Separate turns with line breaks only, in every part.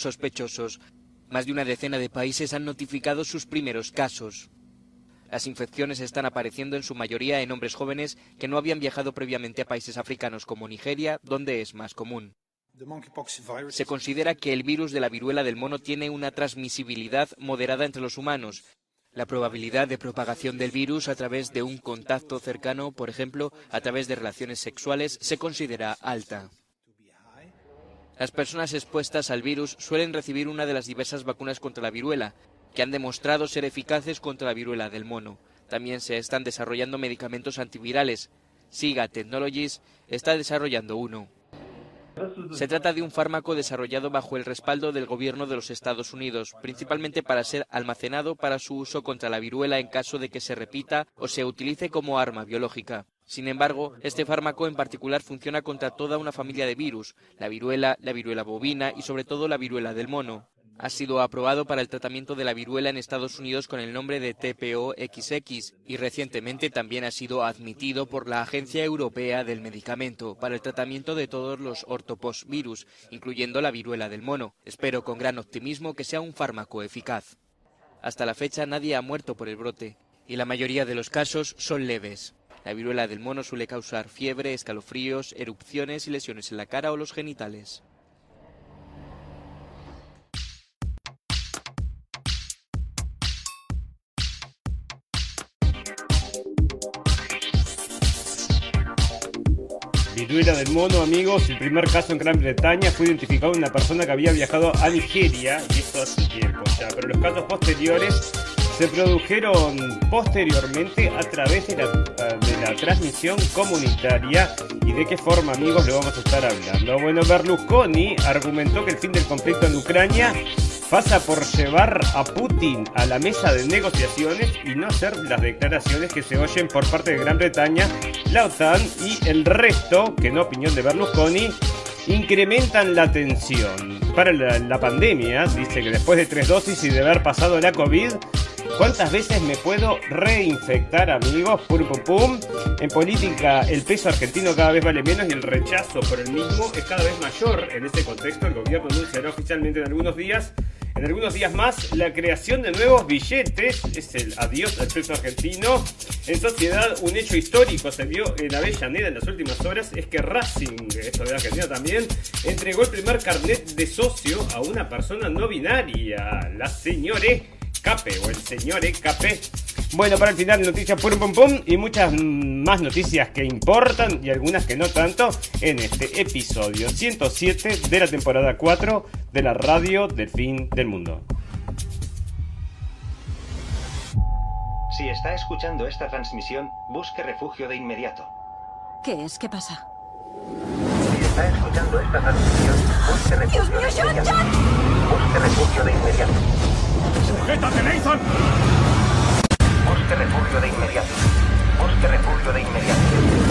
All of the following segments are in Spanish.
sospechosos. Más de una decena de países han notificado sus primeros casos. Las infecciones están apareciendo en su mayoría en hombres jóvenes que no habían viajado previamente a países africanos como Nigeria, donde es más común. Se considera que el virus de la viruela del mono tiene una transmisibilidad moderada entre los humanos. La probabilidad de propagación del virus a través de un contacto cercano, por ejemplo, a través de relaciones sexuales, se considera alta. Las personas expuestas al virus suelen recibir una de las diversas vacunas contra la viruela, que han demostrado ser eficaces contra la viruela del mono. También se están desarrollando medicamentos antivirales. SIGA Technologies está desarrollando uno. Se trata de un fármaco desarrollado bajo el respaldo del gobierno de los Estados Unidos, principalmente para ser almacenado para su uso contra la viruela en caso de que se repita o se utilice como arma biológica. Sin embargo, este fármaco en particular funciona contra toda una familia de virus, la viruela, la viruela bovina y sobre todo la viruela del mono ha sido aprobado para el tratamiento de la viruela en Estados Unidos con el nombre de TPO-XX y recientemente también ha sido admitido por la Agencia Europea del Medicamento para el tratamiento de todos los ortoposvirus, incluyendo la viruela del mono. Espero con gran optimismo que sea un fármaco eficaz. Hasta la fecha nadie ha muerto por el brote y la mayoría de los casos son leves. La viruela del mono suele causar fiebre, escalofríos, erupciones y lesiones en la cara o los genitales.
Viruela del mono, amigos. El primer caso en Gran Bretaña fue identificado en una persona que había viajado a Nigeria, y esto hace tiempo pero los casos posteriores se produjeron posteriormente a través de la, de la transmisión comunitaria. ¿Y de qué forma, amigos, le vamos a estar hablando? Bueno, Berlusconi argumentó que el fin del conflicto en Ucrania pasa por llevar a Putin a la mesa de negociaciones y no hacer las declaraciones que se oyen por parte de Gran Bretaña, la OTAN y el resto, que en opinión de Berlusconi, incrementan la tensión. Para la, pandemia, dice que después de tres dosis y de haber pasado la COVID, ¿Cuántas veces me puedo reinfectar, amigos? Pum, pum, pum. En política, el peso argentino cada vez vale menos y el rechazo por el mismo es cada vez mayor. En este contexto, el gobierno anunciará oficialmente en algunos días en algunos días más, la creación de nuevos billetes es el adiós al peso argentino. En sociedad, un hecho histórico se vio en Avellaneda en las últimas horas es que Racing, esto de Argentina también, entregó el primer carnet de socio a una persona no binaria, la señore Cape o el señore Cape. Bueno, para el final, noticias pum pum pum y muchas más noticias que importan y algunas que no tanto en este episodio 107 de la temporada 4 de la radio del fin del mundo.
Si está escuchando esta transmisión, busque refugio de inmediato.
¿Qué es? ¿Qué pasa?
Si está escuchando esta transmisión, busque refugio de inmediato. Busque refugio de inmediato.
¡Sujétate, Nathan!
Busque refugio de inmediato. Busque refugio de inmediato.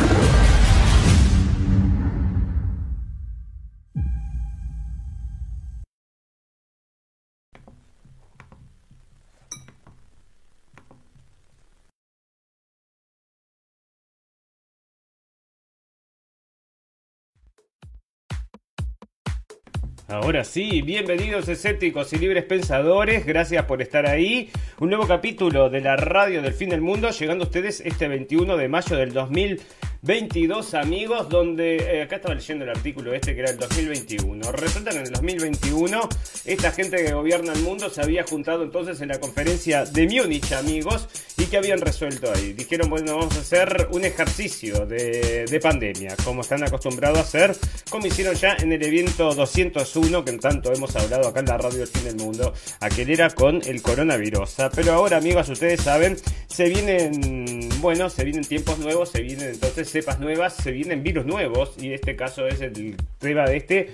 Ahora sí, bienvenidos escépticos y libres pensadores, gracias por estar ahí. Un nuevo capítulo de la radio del fin del mundo, llegando a ustedes este 21 de mayo del 2022, amigos, donde eh, acá estaba leyendo el artículo este que era el 2021. Resulta que en el 2021 esta gente que gobierna el mundo se había juntado entonces en la conferencia de Múnich, amigos, y que habían resuelto ahí. Dijeron, bueno, vamos a hacer un ejercicio de, de pandemia, como están acostumbrados a hacer, como hicieron ya en el evento 200 uno que tanto hemos hablado acá en la radio del fin del mundo, aquel era con el coronavirus. Pero ahora, amigos, ustedes saben, se vienen, bueno, se vienen tiempos nuevos, se vienen entonces cepas nuevas, se vienen virus nuevos, y este caso es el tema de este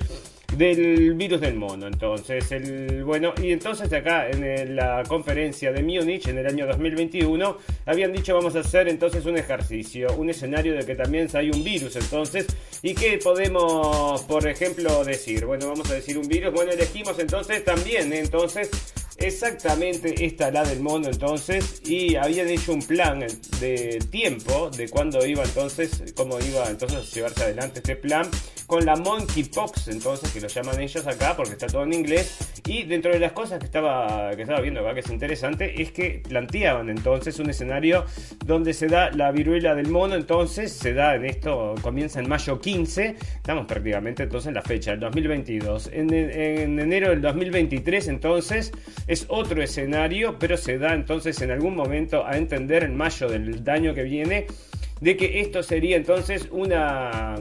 del virus del mono. Entonces, el bueno, y entonces acá en la conferencia de Múnich en el año 2021 habían dicho vamos a hacer entonces un ejercicio, un escenario de que también hay un virus entonces y qué podemos, por ejemplo, decir. Bueno, vamos a decir un virus. Bueno, elegimos entonces también entonces exactamente esta la del mono entonces y habían hecho un plan de tiempo de cuándo iba entonces, cómo iba entonces a llevarse adelante este plan con la monkeypox entonces que lo llaman ellos acá porque está todo en inglés y dentro de las cosas que estaba, que estaba viendo acá que es interesante es que planteaban entonces un escenario donde se da la viruela del mono entonces se da en esto, comienza en mayo 15 estamos prácticamente entonces en la fecha, el 2022 en, en enero del 2023 entonces es otro escenario, pero se da entonces en algún momento a entender en mayo del año que viene de que esto sería entonces una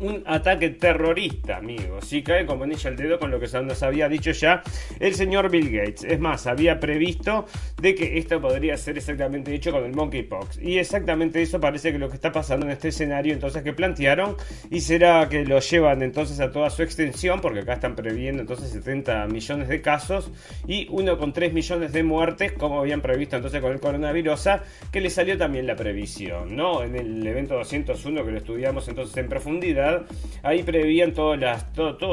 un ataque terrorista, amigos. Si cae como anilla el dedo con lo que nos había dicho ya el señor Bill Gates. Es más, había previsto de que esto podría ser exactamente hecho con el monkeypox. Y exactamente eso parece que lo que está pasando en este escenario entonces que plantearon. Y será que lo llevan entonces a toda su extensión, porque acá están previendo entonces 70 millones de casos y 1,3 millones de muertes, como habían previsto entonces con el coronavirus, que le salió también la previsión, ¿no? En el evento 201 que lo estudiamos entonces en profundidad Ahí prevían todos,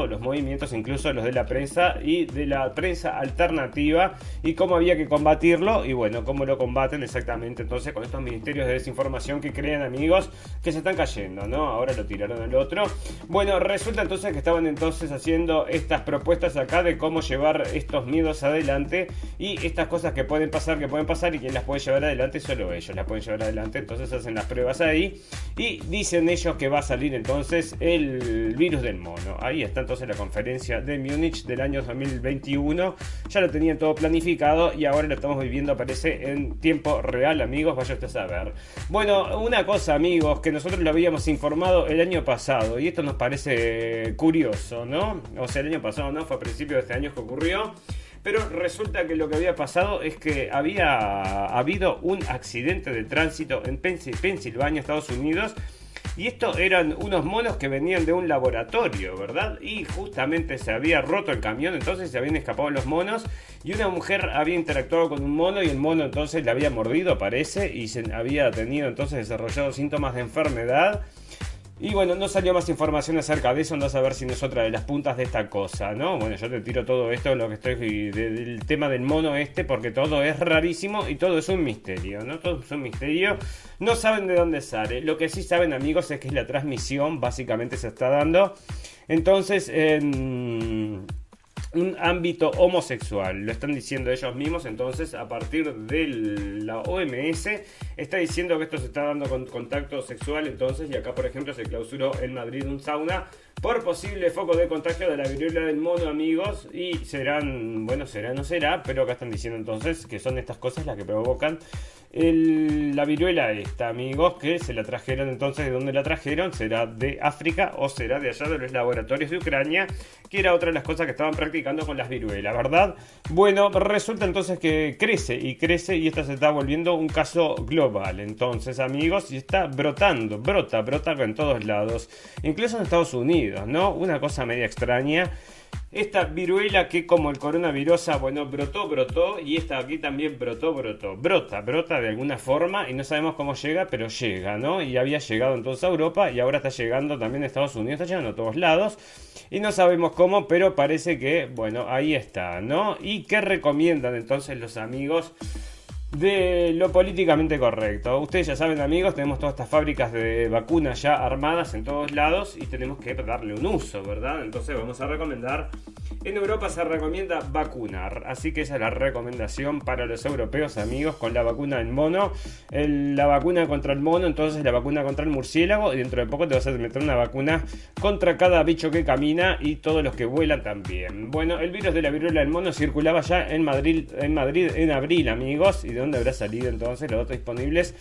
los movimientos, incluso los de la prensa y de la prensa alternativa y cómo había que combatirlo y bueno, cómo lo combaten exactamente entonces con estos ministerios de desinformación que crean amigos que se están cayendo, ¿no? Ahora lo tiraron al otro. Bueno, resulta entonces que estaban entonces haciendo estas propuestas acá de cómo llevar estos miedos adelante y estas cosas que pueden pasar, que pueden pasar y quién las puede llevar adelante, solo ellos las pueden llevar adelante, entonces hacen las pruebas ahí y dicen ellos que va a salir entonces el virus del mono. Ahí está entonces la conferencia de Múnich del año 2021. Ya lo tenían todo planificado y ahora lo estamos viviendo, parece, en tiempo real, amigos. Vaya usted a saber. Bueno, una cosa, amigos, que nosotros lo habíamos informado el año pasado y esto nos parece curioso, ¿no? O sea, el año pasado, ¿no? Fue a principios de este año que ocurrió. Pero resulta que lo que había pasado es que había habido un accidente de tránsito en Pensilvania, Estados Unidos, y estos eran unos monos que venían de un laboratorio, ¿verdad? Y justamente se había roto el camión, entonces se habían escapado los monos. Y una mujer había interactuado con un mono y el mono entonces le había mordido, parece, y se había tenido entonces desarrollado síntomas de enfermedad. Y bueno, no salió más información acerca de eso, andás a ver si no es otra de las puntas de esta cosa, ¿no? Bueno, yo te tiro todo esto, lo que estoy del tema del mono este, porque todo es rarísimo y todo es un misterio, ¿no? Todo es un misterio. No saben de dónde sale. Lo que sí saben, amigos, es que la transmisión básicamente se está dando. Entonces, en un ámbito homosexual. Lo están diciendo ellos mismos, entonces a partir de la OMS está diciendo que esto se está dando con contacto sexual, entonces, y acá por ejemplo se clausuró en Madrid un sauna por posible foco de contagio de la viruela del mono, amigos, y serán, bueno, será, no será, pero acá están diciendo entonces que son estas cosas las que provocan la viruela esta, amigos, que se la trajeron entonces, ¿de dónde la trajeron? ¿Será de África o será de allá de los laboratorios de Ucrania? Que era otra de las cosas que estaban practicando con las viruelas, ¿verdad? Bueno, resulta entonces que crece y crece y esta se está volviendo un caso global, entonces, amigos, y está brotando, brota, brota en todos lados, incluso en Estados Unidos, ¿no? Una cosa media extraña. Esta viruela que como el coronavirus, bueno, brotó, brotó y esta aquí también brotó, brotó. Brota, brota de alguna forma y no sabemos cómo llega, pero llega, ¿no? Y había llegado entonces a Europa y ahora está llegando también a Estados Unidos, está llegando a todos lados y no sabemos cómo, pero parece que, bueno, ahí está, ¿no? ¿Y qué recomiendan entonces los amigos? De lo políticamente correcto. Ustedes ya saben amigos, tenemos todas estas fábricas de vacunas ya armadas en todos lados y tenemos que darle un uso, ¿verdad? Entonces vamos a recomendar en Europa se recomienda vacunar, así que esa es la recomendación para los europeos amigos con la vacuna del mono, la vacuna contra el mono, entonces la vacuna contra el murciélago y dentro de poco te vas a meter una vacuna contra cada bicho que camina y todos los que vuelan también. Bueno, el virus de la viruela del mono circulaba ya en Madrid en, Madrid, en abril amigos, ¿y de dónde habrá salido entonces los datos disponibles?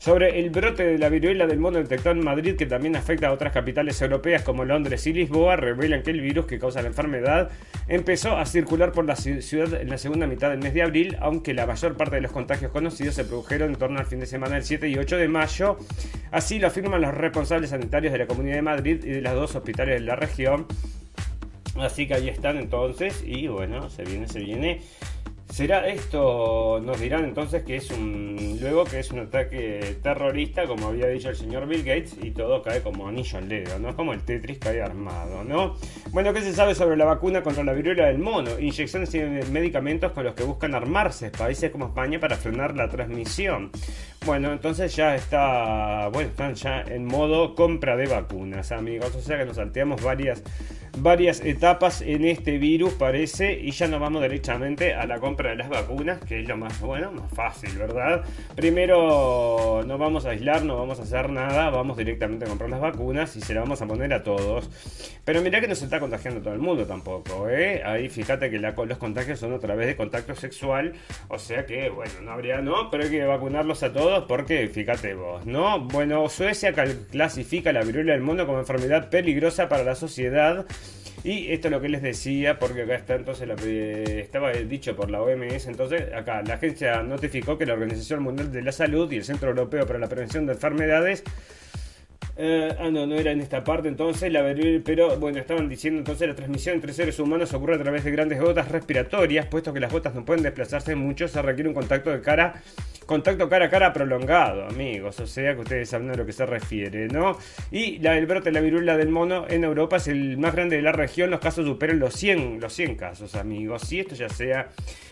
sobre el brote de la viruela del mono detectado en Madrid que también afecta a otras capitales europeas como Londres y Lisboa, revelan que el virus que causa la enfermedad empezó a circular por la ciudad en la segunda mitad del mes de abril, aunque la mayor parte de los contagios conocidos se produjeron en torno al fin de semana del 7 y 8 de mayo. Así lo afirman los responsables sanitarios de la Comunidad de Madrid y de los dos hospitales de la región. Así que ahí están entonces y bueno, se viene, se viene ¿Será esto? Nos dirán entonces que es un. Luego que es un ataque terrorista, como había dicho el señor Bill Gates, y todo cae como anillo al dedo, ¿no? Como el Tetris cae armado, ¿no? Bueno, ¿qué se sabe sobre la vacuna contra la viruela del mono? Inyecciones y medicamentos con los que buscan armarse países como España para frenar la transmisión. Bueno, entonces ya está. Bueno, están ya en modo compra de vacunas, amigos. O sea que nos salteamos varias varias etapas en este virus, parece, y ya nos vamos directamente a la compra de las vacunas, que es lo más bueno, más fácil, ¿verdad? Primero no vamos a aislar, no vamos a hacer nada, vamos directamente a comprar las vacunas y se las vamos a poner a todos. Pero mirá que no se está contagiando todo el mundo tampoco, ¿eh? Ahí fíjate que los contagios son a través de contacto sexual, o sea que, bueno, no habría, no, pero hay que vacunarlos a todos porque, fíjate vos, ¿no? Bueno, Suecia clasifica la viruela del mono como enfermedad peligrosa para la sociedad y esto es lo que les decía, porque acá está entonces, estaba dicho por la OMS, entonces acá la agencia notificó que la Organización Mundial de la Salud y el Centro Europeo para la Prevención de Enfermedades eh, ah, no, no era en esta parte entonces, la pero bueno, estaban diciendo entonces la transmisión entre seres humanos ocurre a través de grandes gotas respiratorias, puesto que las gotas no pueden desplazarse mucho, se requiere un contacto de cara, contacto cara a cara prolongado, amigos, o sea que ustedes saben a lo que se refiere, ¿no? Y la, el brote de la viruela del mono en Europa es el más grande de la región, los casos superan los 100, los 100 casos, amigos, si esto ya sea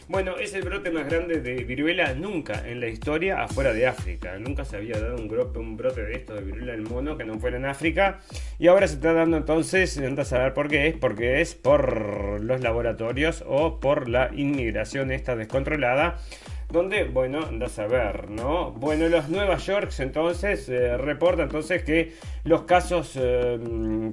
bueno, es el brote más grande de viruela nunca en la historia afuera de África. Nunca se había dado un, brote, un brote de esto de viruela del mono que no fuera en África. Y ahora se está dando entonces, a saber por qué es, porque es por los laboratorios o por la inmigración esta descontrolada donde, bueno, andas a ver, ¿no? Bueno, los Nueva York entonces eh, reporta entonces que los casos, eh,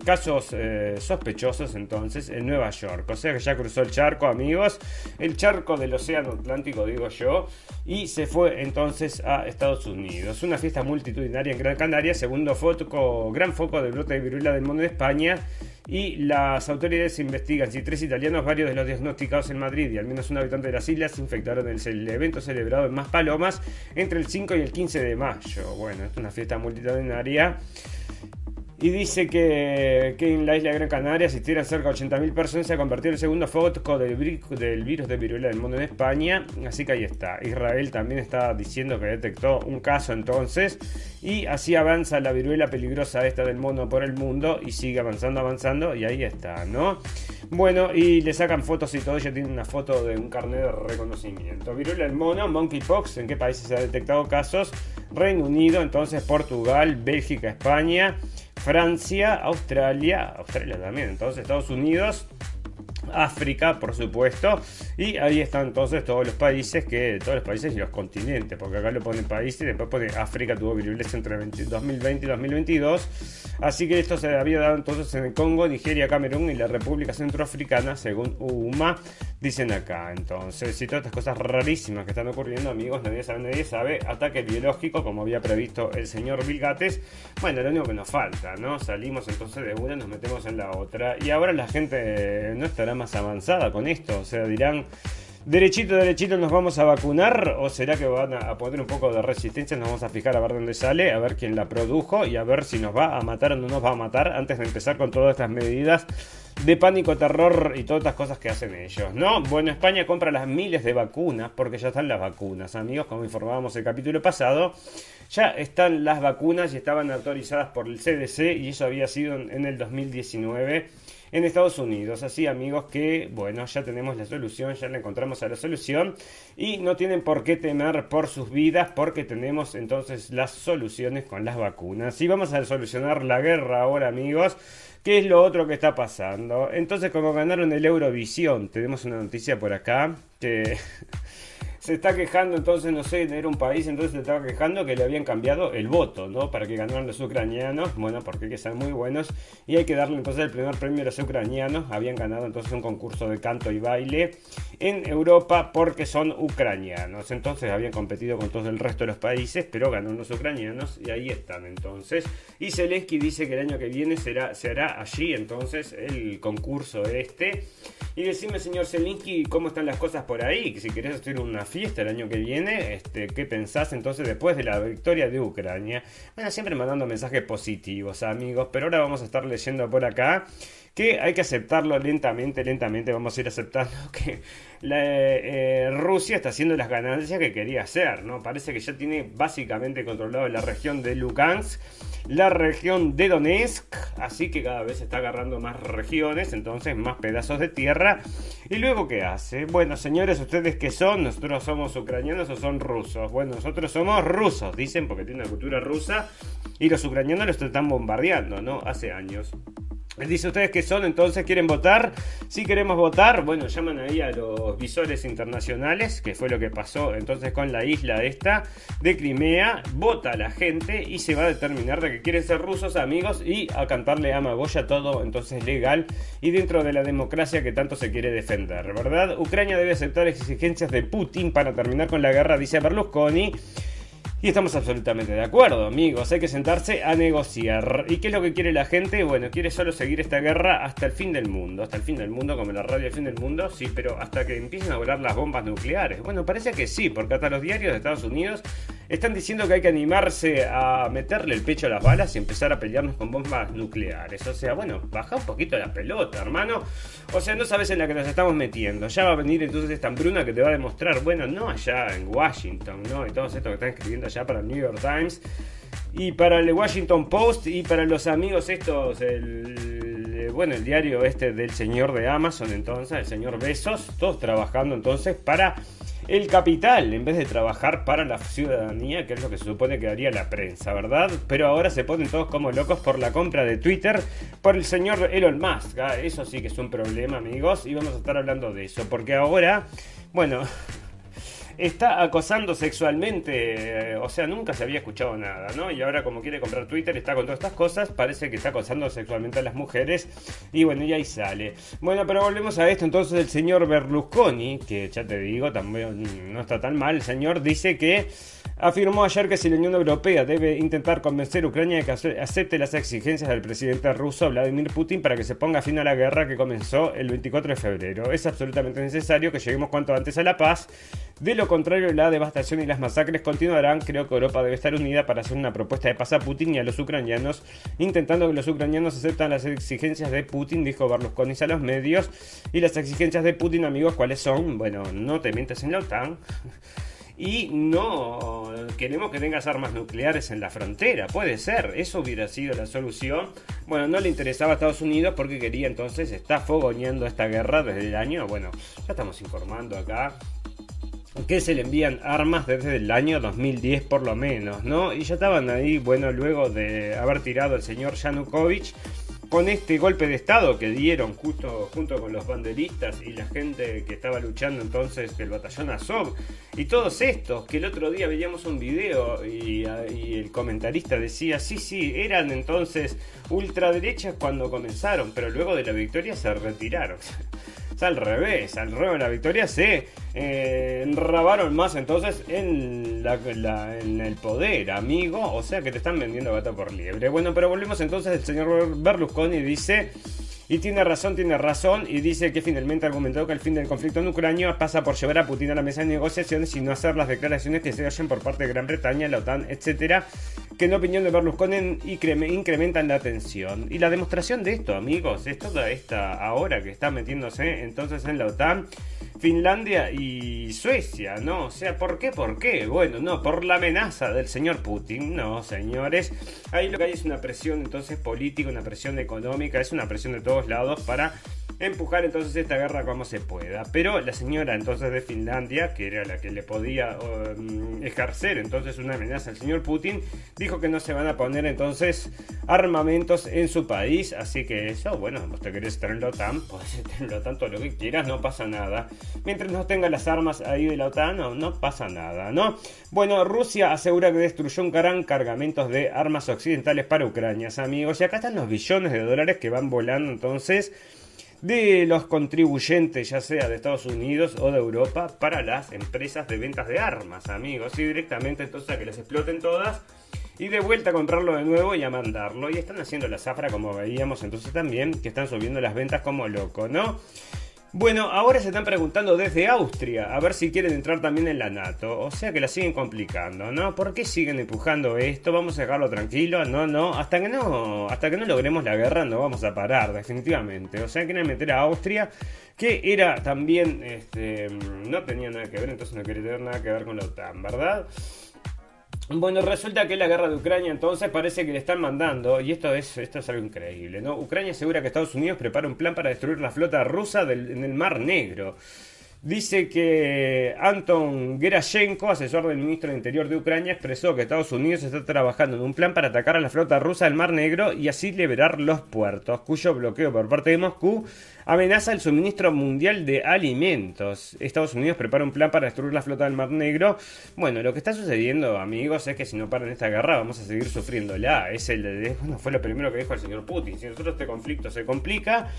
casos eh, sospechosos entonces en Nueva York, o sea que ya cruzó el charco, amigos, el charco del Océano Atlántico, digo yo, y se fue entonces a Estados Unidos. Una fiesta multitudinaria en Gran Canaria, segundo foco, gran foco de brote de viruela del mundo de España y las autoridades investigan si tres italianos, varios de los diagnosticados en Madrid y al menos un habitante de las islas infectaron el evento celebrado en Maspalomas entre el 5 y el 15 de mayo. Bueno, es una fiesta multitudinaria y dice que, en la isla Gran Canaria asistieron cerca de 80.000 personas. Se ha convertido en el segundo foco del, virus de viruela del mundo en España. Así que ahí está. Israel también está diciendo que detectó un caso entonces. Y así avanza la viruela peligrosa esta del mono por el mundo. Y sigue avanzando, avanzando. Y ahí está, ¿no? Bueno, y le sacan fotos y todo. Ya tiene una foto de un carnet de reconocimiento. Viruela del mono, monkeypox. ¿En qué países se ha detectado casos? Reino Unido, entonces Portugal, Bélgica, España. Francia, Australia, Australia también, entonces Estados Unidos, África, por supuesto, y ahí están entonces todos los países que todos los países y los continentes, porque acá lo ponen países y después pone África tuvo virulencia entre 2020 y 2022, así que esto se había dado entonces en el Congo, Nigeria, Camerún y la República Centroafricana, según UMA, dicen acá. Entonces, y todas estas cosas rarísimas que están ocurriendo, amigos, nadie sabe, nadie sabe, ataque biológico, como había previsto el señor Vilgates, bueno, lo único que nos falta, ¿no? Salimos entonces de una, nos metemos en la otra, y ahora la gente no estará más avanzada con esto, o sea, dirán... Derechito, derechito nos vamos a vacunar o será que van a poner un poco de resistencia, nos vamos a fijar a ver dónde sale, a ver quién la produjo y a ver si nos va a matar o no nos va a matar antes de empezar con todas estas medidas de pánico, terror y todas estas cosas que hacen ellos, ¿no? Bueno, España compra las miles de vacunas porque ya están las vacunas, amigos, como informábamos el capítulo pasado. Ya están las vacunas y estaban autorizadas por el CDC y eso había sido en el 2019 en Estados Unidos. Así amigos que, bueno, ya tenemos la solución, ya le encontramos a la solución y no tienen por qué temer por sus vidas porque tenemos entonces las soluciones con las vacunas. Y vamos a solucionar la guerra ahora amigos. ¿Qué es lo otro que está pasando? Entonces, como ganaron el Eurovisión, tenemos una noticia por acá que se está quejando entonces, no sé, era un país, entonces se estaba quejando que le habían cambiado el voto, ¿no? Para que ganaran los ucranianos, bueno, porque hay que ser muy buenos, y hay que darle entonces el primer premio a los ucranianos, habían ganado entonces un concurso de canto y baile en Europa porque son ucranianos, entonces habían competido con todo el resto de los países, pero ganaron los ucranianos, y ahí están entonces. Y Zelensky dice que el año que viene será, se allí entonces el concurso este. Y decime, señor Zelensky, cómo están las cosas por ahí, que si querés hacer una fiesta el año que viene, este, ¿qué pensás entonces después de la victoria de Ucrania? Bueno, siempre mandando mensajes positivos, amigos, pero ahora vamos a estar leyendo por acá que hay que aceptarlo lentamente, lentamente vamos a ir aceptando que eh, Rusia está haciendo las ganancias que quería hacer, ¿no? Parece que ya tiene básicamente controlado la región de Lugansk, la región de Donetsk, así que cada vez está agarrando más regiones, entonces más pedazos de tierra. ¿Y luego qué hace? Bueno, señores, ¿ustedes qué son? ¿Nosotros somos ucranianos o son rusos? Bueno, nosotros somos rusos, dicen, porque tiene una cultura rusa, y los ucranianos los están bombardeando, ¿no? Hace años. Dice ustedes que son, entonces quieren votar. Si queremos votar, bueno, llaman ahí a los visores internacionales, que fue lo que pasó entonces con la isla esta de Crimea. Vota la gente y se va a determinar de que quieren ser rusos amigos y a cantarle a Magoya todo entonces legal y dentro de la democracia que tanto se quiere defender, ¿verdad? Ucrania debe aceptar exigencias de Putin para terminar con la guerra, dice Berlusconi. Y estamos absolutamente de acuerdo, amigos. Hay que sentarse a negociar. ¿Y qué es lo que quiere la gente? Bueno, quiere solo seguir esta guerra hasta el fin del mundo. Hasta el fin del mundo, como la radio El fin del mundo. Sí, pero hasta que empiecen a volar las bombas nucleares. Bueno, parece que sí, porque hasta los diarios de Estados Unidos están diciendo que hay que animarse a meterle el pecho a las balas y empezar a pelearnos con bombas nucleares. O sea, bueno, baja un poquito la pelota, hermano. O sea, no sabes en la que nos estamos metiendo. Ya va a venir entonces esta hambruna que te va a demostrar, bueno, no allá en Washington, ¿no? Y todo esto que están escribiendo allá para el New York Times y para el Washington Post y para los amigos estos, el, bueno, el diario este del señor de Amazon entonces, el señor Besos, todos trabajando entonces para el capital en vez de trabajar para la ciudadanía, que es lo que se supone que haría la prensa, ¿verdad? Pero ahora se ponen todos como locos por la compra de Twitter por el señor Elon Musk. Ah, eso sí que es un problema, amigos, y vamos a estar hablando de eso, porque ahora, bueno, está acosando sexualmente, eh, o sea, nunca se había escuchado nada, ¿no? Y ahora como quiere comprar Twitter, está con todas estas cosas, parece que está acosando sexualmente a las mujeres y bueno, y ahí sale. Bueno, pero volvemos a esto, entonces el señor Berlusconi, que ya te digo, también no está tan mal, el señor dice que afirmó ayer que si la Unión Europea debe intentar convencer a Ucrania de que acepte las exigencias del presidente ruso Vladimir Putin para que se ponga fin a la guerra que comenzó el 24 de febrero. Es absolutamente necesario que lleguemos cuanto antes a la paz. De lo contrario, la devastación y las masacres continuarán. Creo que Europa debe estar unida para hacer una propuesta de paz a Putin y a los ucranianos, intentando que los ucranianos acepten las exigencias de Putin, dijo Berlusconi a los medios. Y las exigencias de Putin, amigos, ¿cuáles son? Bueno, no te mientes en la OTAN y no queremos que tengas armas nucleares en la frontera. Puede ser, eso hubiera sido la solución. Bueno, no le interesaba a Estados Unidos porque quería entonces, está fogoneando esta guerra desde el año, bueno, ya estamos informando acá que se le envían armas desde el año 2010 por lo menos, ¿no? Y ya estaban ahí, bueno, luego de haber tirado el señor Yanukovych con este golpe de estado que dieron justo junto con los banderistas y la gente que estaba luchando entonces del batallón Azov y todos estos que el otro día veíamos un video y, y el comentarista decía sí sí eran entonces ultraderechas cuando comenzaron pero luego de la victoria se retiraron al revés, al revés de la victoria se eh, enrabaron más entonces en, la, en el poder, amigo. O sea que te están vendiendo gato por liebre. Bueno, pero volvemos entonces. El señor Berlusconi dice y tiene razón, tiene razón, y dice que finalmente argumentó que el fin del conflicto en Ucrania pasa por llevar a Putin a la mesa de negociaciones y no hacer las declaraciones que se hayan por parte de Gran Bretaña, la OTAN, etcétera, que en opinión de Berlusconi incrementan la tensión. Y la demostración de esto, amigos, es toda esta ahora que está metiéndose entonces en la OTAN Finlandia y Suecia, ¿no? O sea, ¿por qué? ¿Por qué? Bueno, no, por la amenaza del señor Putin, no, señores. Ahí lo que hay es una presión entonces política, una presión económica, es una presión de lados para empujar entonces esta guerra como se pueda. Pero la señora entonces de Finlandia, que era la que le podía um, ejercer entonces una amenaza al señor Putin, dijo que no se van a poner entonces armamentos en su país. Así que eso, bueno, vos te querés estar en la OTAN, podés estar en tanto lo que quieras, no pasa nada. Mientras no tenga las armas ahí de la OTAN, no, no pasa nada, ¿no? Bueno, Rusia asegura que destruyó un gran cargamento de armas occidentales para Ucrania, amigos. Y acá están los billones de dólares que van volando entonces de los contribuyentes, ya sea de Estados Unidos o de Europa, para las empresas de ventas de armas, amigos. Y directamente entonces a que les exploten todas y de vuelta a comprarlo de nuevo y a mandarlo. Y están haciendo la zafra como veíamos entonces también, que están subiendo las ventas como loco, ¿no? Bueno, ahora se están preguntando desde Austria a ver si quieren entrar también en la NATO. O sea que la siguen complicando, ¿no? ¿Por qué siguen empujando esto? Vamos a dejarlo tranquilo. No, no. Hasta que no, hasta que no logremos la guerra no vamos a parar, definitivamente. O sea, quieren meter a Austria, que era también, este, no tenía nada que ver, entonces no quiere tener nada que ver con la OTAN, ¿verdad? Bueno, resulta que la guerra de Ucrania entonces parece que le están mandando, y esto es, esto es algo increíble, ¿no? Ucrania asegura que Estados Unidos prepara un plan para destruir la flota rusa en el Mar Negro. Dice que Anton Gerashenko, asesor del ministro de Interior de Ucrania, expresó que Estados Unidos está trabajando en un plan para atacar a la flota rusa del Mar Negro y así liberar los puertos, cuyo bloqueo por parte de Moscú amenaza el suministro mundial de alimentos. Estados Unidos prepara un plan para destruir la flota del Mar Negro. Bueno, lo que está sucediendo, amigos, es que si no paran esta guerra vamos a seguir sufriéndola. Es el, bueno, fue lo primero que dijo el señor Putin. Si nosotros este conflicto se complica,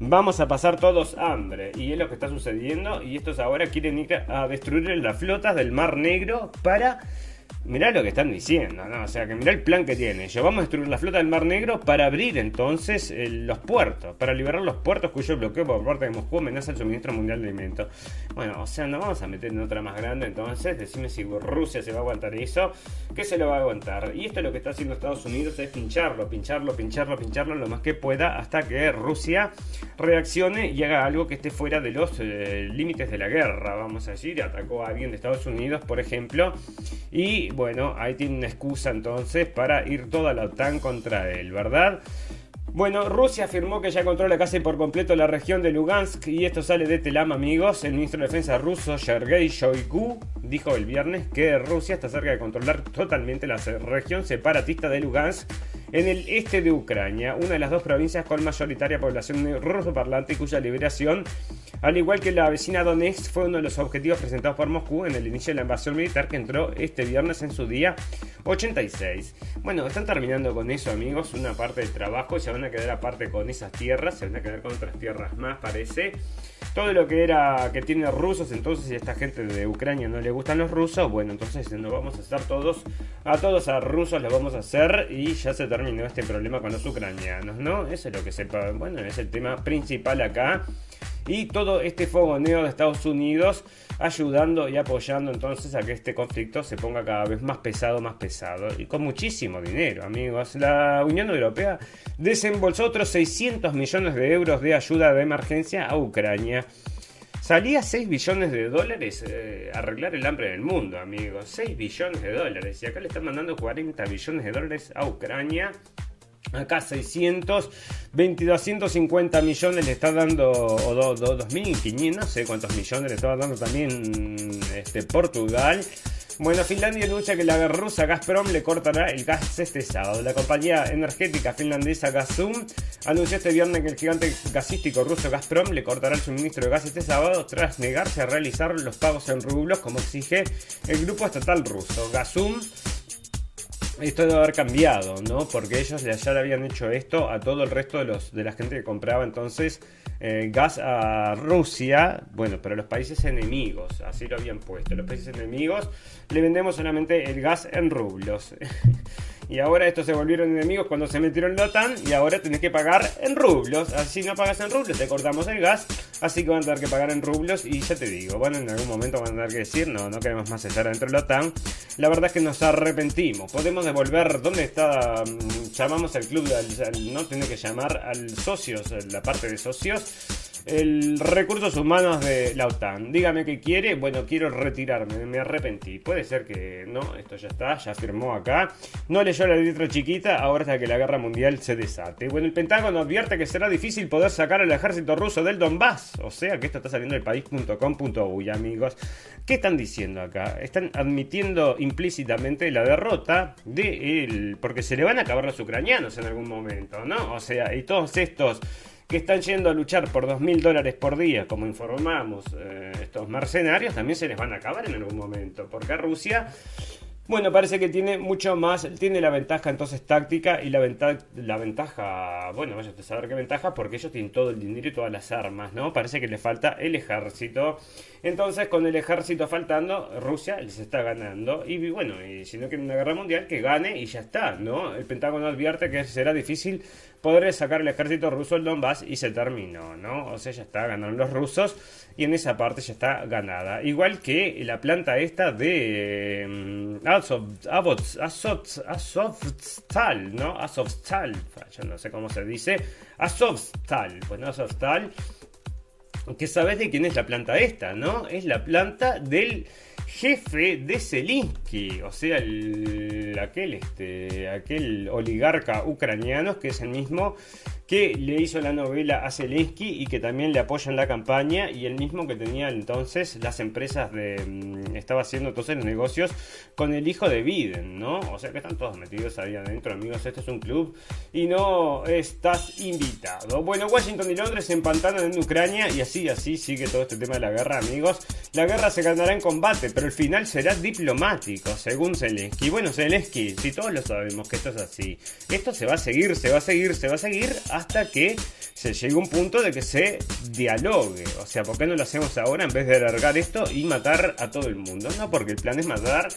vamos a pasar todos hambre. Y es lo que está sucediendo. Y estos ahora quieren ir a destruir las flotas del Mar Negro para Mirá lo que están diciendo, ¿no? O sea, que mirá el plan que tiene. Yo vamos a destruir la flota del Mar Negro para abrir entonces los puertos, para liberar los puertos cuyo bloqueo por parte de Moscú amenaza el suministro mundial de alimentos. Bueno, o sea, no vamos a meter en otra más grande entonces. Decime si Rusia se va a aguantar eso. ¿Qué se lo va a aguantar? Y esto es lo que está haciendo Estados Unidos es pincharlo, pincharlo, pincharlo, pincharlo lo más que pueda hasta que Rusia reaccione y haga algo que esté fuera de los eh, límites de la guerra, vamos a decir. Atacó a alguien de Estados Unidos, por ejemplo, y bueno, ahí tiene una excusa entonces para ir toda la OTAN contra él, ¿verdad? Bueno, Rusia afirmó que ya controla casi por completo la región de Lugansk y esto sale de Telam, amigos. El ministro de Defensa ruso, Sergei Shoigu, dijo el viernes que Rusia está cerca de controlar totalmente la región separatista de Lugansk en el este de Ucrania, una de las dos provincias con mayoritaria población ruso parlante y cuya liberación al igual que la vecina Donetsk, fue uno de los objetivos presentados por Moscú en el inicio de la invasión militar que entró este viernes en su día 86. Bueno, están terminando con eso, amigos, una parte del trabajo y se van a quedar aparte con esas tierras, se van a quedar con otras tierras más, parece. Todo lo que era que tiene rusos, entonces si a esta gente de Ucrania no le gustan los rusos, bueno, entonces nos vamos a hacer todos, a todos a rusos los vamos a hacer y ya se terminó este problema con los ucranianos, ¿no? Eso es lo que sepa, bueno, es el tema principal acá y todo este fogoneo de Estados Unidos ayudando y apoyando entonces a que este conflicto se ponga cada vez más pesado, más pesado y con muchísimo dinero, amigos. La Unión Europea desembolsó otros 600 millones de euros de ayuda de emergencia a Ucrania. Salía 6 billones de dólares eh, arreglar el hambre del mundo, amigos. 6 billones de dólares. Y acá le están mandando 40 billones de dólares a Ucrania. Acá 600, 250 millones le está dando, o 2.500, no sé cuántos millones le estaba dando también este, Portugal. Bueno, Finlandia anuncia que la rusa Gazprom le cortará el gas este sábado. La compañía energética finlandesa Gazum anunció este viernes que el gigante gasístico ruso Gazprom le cortará el suministro de gas este sábado tras negarse a realizar los pagos en rublos como exige el grupo estatal ruso. Gazum esto debe haber cambiado, ¿no? Porque ellos ya le habían hecho esto a todo el resto de, los, de la gente que compraba entonces eh, gas a Rusia, bueno, pero los países enemigos, así lo habían puesto. Los países enemigos le vendemos solamente el gas en rublos. y ahora estos se volvieron enemigos cuando se metieron en la OTAN y ahora tenés que pagar en rublos. Así no pagas en rublos, te cortamos el gas, así que van a tener que pagar en rublos y ya te digo, bueno, en algún momento van a tener que decir, no, no queremos más estar dentro de la OTAN. La verdad es que nos arrepentimos. Podemos devolver, ¿dónde está? Mm, llamamos al club, no tiene que llamar al socios, la parte de socios el recursos humanos de la OTAN. Dígame qué quiere. Bueno, quiero retirarme. Me arrepentí. Puede ser que no. Esto ya está. Ya firmó acá. No leyó la letra chiquita. Ahora hasta que la guerra mundial se desate. Bueno, el Pentágono advierte que será difícil poder sacar al ejército ruso del Donbass. O sea que esto está saliendo del país.com.uy, amigos. ¿Qué están diciendo acá? Están admitiendo implícitamente la derrota de él. Porque se le van a acabar los ucranianos en algún momento, ¿no? O sea, y todos estos que están yendo a luchar por 2.000 dólares por día, como informamos eh, estos mercenarios, también se les van a acabar en algún momento, porque Rusia bueno, parece que tiene mucho más, tiene la ventaja entonces táctica y la, ventaja, la ventaja, bueno, vaya a saber qué ventaja, porque ellos tienen todo el dinero y todas las armas, ¿no? Parece que le falta el ejército. Entonces, con el ejército faltando, Rusia les está ganando. Y bueno, y si no quieren una guerra mundial, que gane y ya está, ¿no? El Pentágono advierte que será difícil poder sacar el ejército ruso el Donbass y se terminó, ¿no? O sea, ya está, ganaron los rusos y en esa parte ya está ganada. Igual que la planta esta de um, Azovstal, ¿no? Azovstal, yo no sé cómo se dice, Azovstal, pues no Azovstal, que sabes de quién es la planta esta, ¿no? Es la planta del jefe de Zelensky, o sea, el, aquel, este, aquel oligarca ucraniano que es el mismo que le hizo la novela a Zelensky y que también le apoya en la campaña y el mismo que tenía entonces las empresas de... Mm, estaba haciendo entonces los negocios con el hijo de Biden, ¿no? O sea que están todos metidos ahí adentro, amigos, este es un club y no estás invitado. Bueno, Washington y Londres se empantanan en Ucrania y así, así sigue todo este tema de la guerra, amigos. La guerra se ganará en combate, pero el final será diplomático, según Zelensky. Bueno, Zelensky, si todos lo sabemos que esto es así, esto se va a seguir, se va a seguir, se va a seguir hasta que se llegue un punto de que se dialogue. O sea, ¿por qué no lo hacemos ahora en vez de alargar esto y matar a todo el mundo? No, porque el plan es matar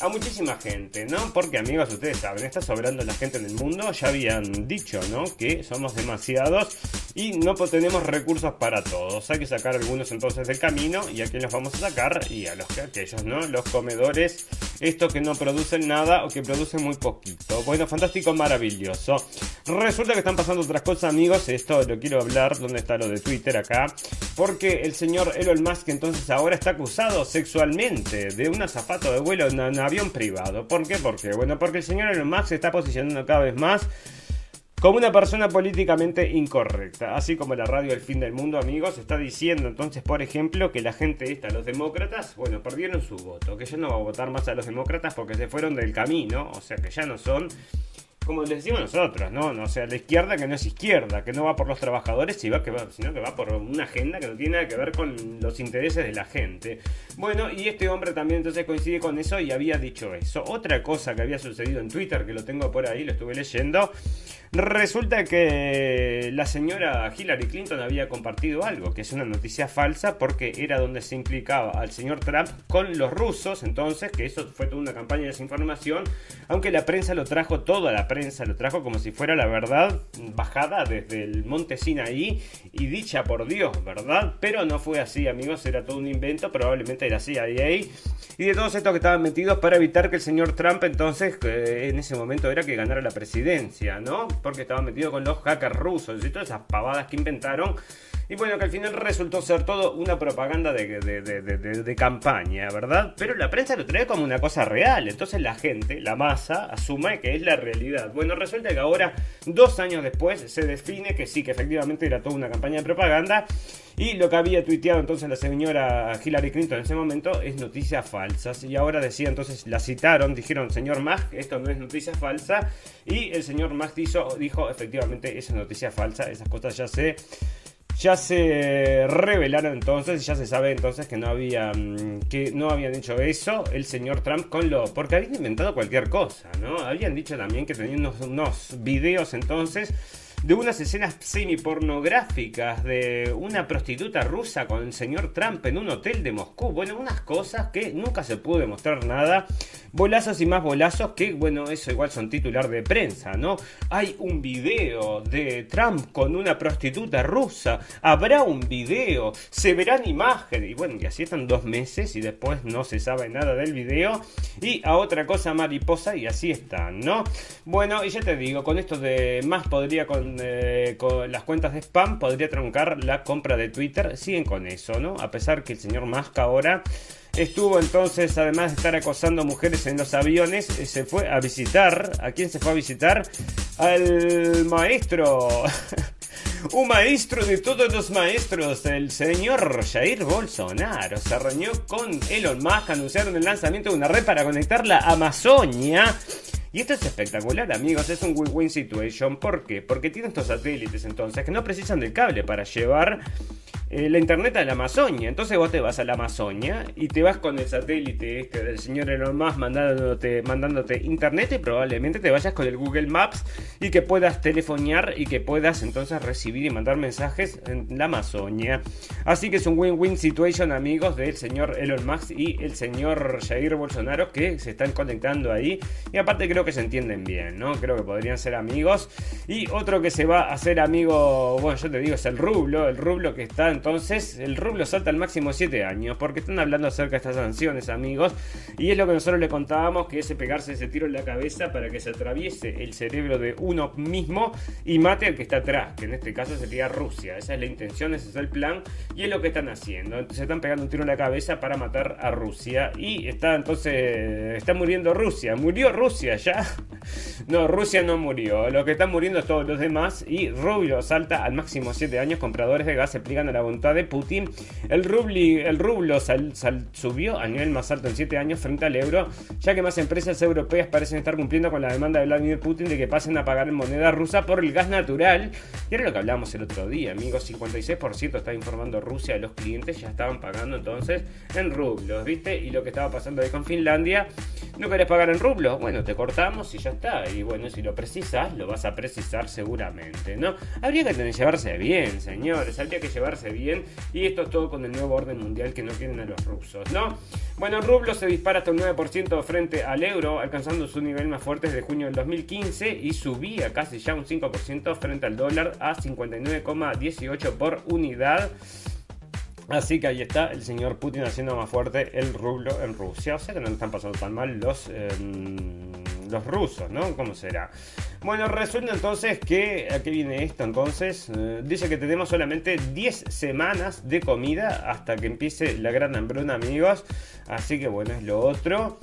a muchísima gente, ¿no? Porque amigos, ustedes saben, está sobrando la gente en el mundo, ya habían dicho, ¿no? Que somos demasiados y no tenemos recursos para todos. Hay que sacar algunos entonces del camino y a quién los vamos a sacar y a los que aquellos, ¿no? Los comedores, estos que no producen nada o que producen muy poquito. Bueno, fantástico, maravilloso. Resulta que están pasando otras cosas, amigos, esto lo quiero hablar, ¿dónde está lo de Twitter acá? Porque el señor Elon Musk entonces ahora está acusado sexualmente de un azafato de vuelo en avión privado. ¿Por qué? Porque, bueno, porque el señor Elon Musk se está posicionando cada vez más como una persona políticamente incorrecta. Así como la radio El Fin del Mundo, amigos, está diciendo entonces, por ejemplo, que la gente esta, los demócratas, bueno, perdieron su voto, que ya no va a votar más a los demócratas porque se fueron del camino, o sea que ya no son como les decimos nosotros, ¿no? O sea, la izquierda que no es izquierda, que no va por los trabajadores, sino que va, por una agenda que no tiene nada que ver con los intereses de la gente. Bueno, y este hombre también entonces coincide con eso y había dicho eso. Otra cosa que había sucedido en Twitter, que lo tengo por ahí, lo estuve leyendo, resulta que la señora Hillary Clinton había compartido algo, que es una noticia falsa, porque era donde se implicaba al señor Trump con los rusos, entonces, que eso fue toda una campaña de desinformación, aunque la prensa lo trajo, toda la prensa, lo trajo como si fuera la verdad bajada desde el monte Sinaí y dicha por Dios, ¿verdad? Pero no fue así, amigos, era todo un invento, probablemente era CIA y de todos estos que estaban metidos para evitar que el señor Trump entonces, en ese momento era que ganara la presidencia, ¿no? Porque estaba metido con los hackers rusos y todas esas pavadas que inventaron y bueno, que al final resultó ser todo una propaganda de, campaña, ¿verdad? Pero la prensa lo trae como una cosa real. Entonces la gente, la masa, asume que es la realidad. Bueno, resulta que ahora, dos años después, se define que sí, que efectivamente era toda una campaña de propaganda. Y lo que había tuiteado entonces la señora Hillary Clinton en ese momento es noticias falsas. Y ahora decía entonces, la citaron, dijeron, señor Musk, esto no es noticia falsa. Y el señor Musk dijo, dijo efectivamente, esa es noticia falsa, esas cosas ya se ya se revelaron entonces, ya se sabe entonces que no habían, que no habían hecho eso el señor Trump con lo, porque habían inventado cualquier cosa, ¿no? Habían dicho también que tenían unos, unos videos entonces de unas escenas semi-pornográficas de una prostituta rusa con el señor Trump en un hotel de Moscú. Bueno, unas cosas que nunca se pudo demostrar nada. Bolazos y más bolazos que, bueno, eso igual son titular de prensa, ¿no? Hay un video de Trump con una prostituta rusa. Habrá un video. Se verán imágenes. Y bueno, y así están dos meses y después no se sabe nada del video. Y a otra cosa mariposa y así están, ¿no? Bueno, y ya te digo, con esto de más podría con eh, con, las cuentas de spam podría truncar la compra de Twitter. Siguen con eso, ¿no? A pesar que el señor Musk ahora estuvo entonces, además de estar acosando mujeres en los aviones, eh, se fue a visitar. ¿A quién se fue a visitar? Al maestro. Un maestro de todos los maestros, el señor Jair Bolsonaro, se reunió con Elon Musk, anunciaron el lanzamiento de una red para conectar la Amazonia y esto es espectacular, amigos, es un win-win situation. ¿Por qué? Porque tienen estos satélites entonces que no precisan del cable para llevar eh, la internet a la Amazonia. Entonces vos te vas a la Amazonia y te vas con el satélite este del señor Elon Musk mandándote, mandándote internet y probablemente te vayas con el Google Maps y que puedas telefonear y que puedas entonces recibir y mandar mensajes en la Amazonia. Así que es un win-win situation amigos del señor Elon Musk y el señor Jair Bolsonaro que se están conectando ahí y aparte creo que se entienden bien, ¿no? Creo que podrían ser amigos. Y otro que se va a hacer amigo, bueno, yo te digo, es el rublo, el rublo que está entonces el rublo salta al máximo 7 años, porque están hablando acerca de estas sanciones, amigos, y es lo que nosotros le contábamos, que es pegarse ese tiro en la cabeza para que se atraviese el cerebro de uno mismo y mate al que está atrás, que en este caso sería Rusia. Esa es la intención, ese es el plan, y es lo que están haciendo. Se están pegando un tiro en la cabeza para matar a Rusia, y está entonces, está muriendo Rusia, murió Rusia ya. No, Rusia no murió, lo que están muriendo es todos los demás, y Rublo salta al máximo 7 años, compradores de gas se pligan a la voluntad de Putin, el, rubli, el rublo subió a nivel más alto en 7 años frente al euro, ya que más empresas europeas parecen estar cumpliendo con la demanda de Vladimir Putin de que pasen a pagar en moneda rusa por el gas natural. Y era lo que hablábamos el otro día, amigos, 56% está informando Rusia. De los clientes, ya estaban pagando entonces en rublos, ¿viste? Y lo que estaba pasando ahí con Finlandia, no querés pagar en rublos, bueno, te y ya está. Y bueno, si lo precisas, lo vas a precisar seguramente, ¿no? Habría que llevarse bien, señores, habría que llevarse bien y esto es todo con el nuevo orden mundial que no tienen a los rusos, ¿no? Bueno, el rublo se dispara hasta un 9% frente al euro, alcanzando su nivel más fuerte desde junio del 2015 y subía casi ya un 5% frente al dólar a 59,18 por unidad. Así que ahí está el señor Putin haciendo más fuerte el rublo en Rusia. O sea que no están pasando tan mal los, em, los rusos, ¿no? ¿Cómo será? Bueno, resulta entonces que, ¿a qué viene esto entonces? Eh, dice que tenemos solamente 10 semanas de comida hasta que empiece la gran hambruna, amigos. Así que bueno, es lo otro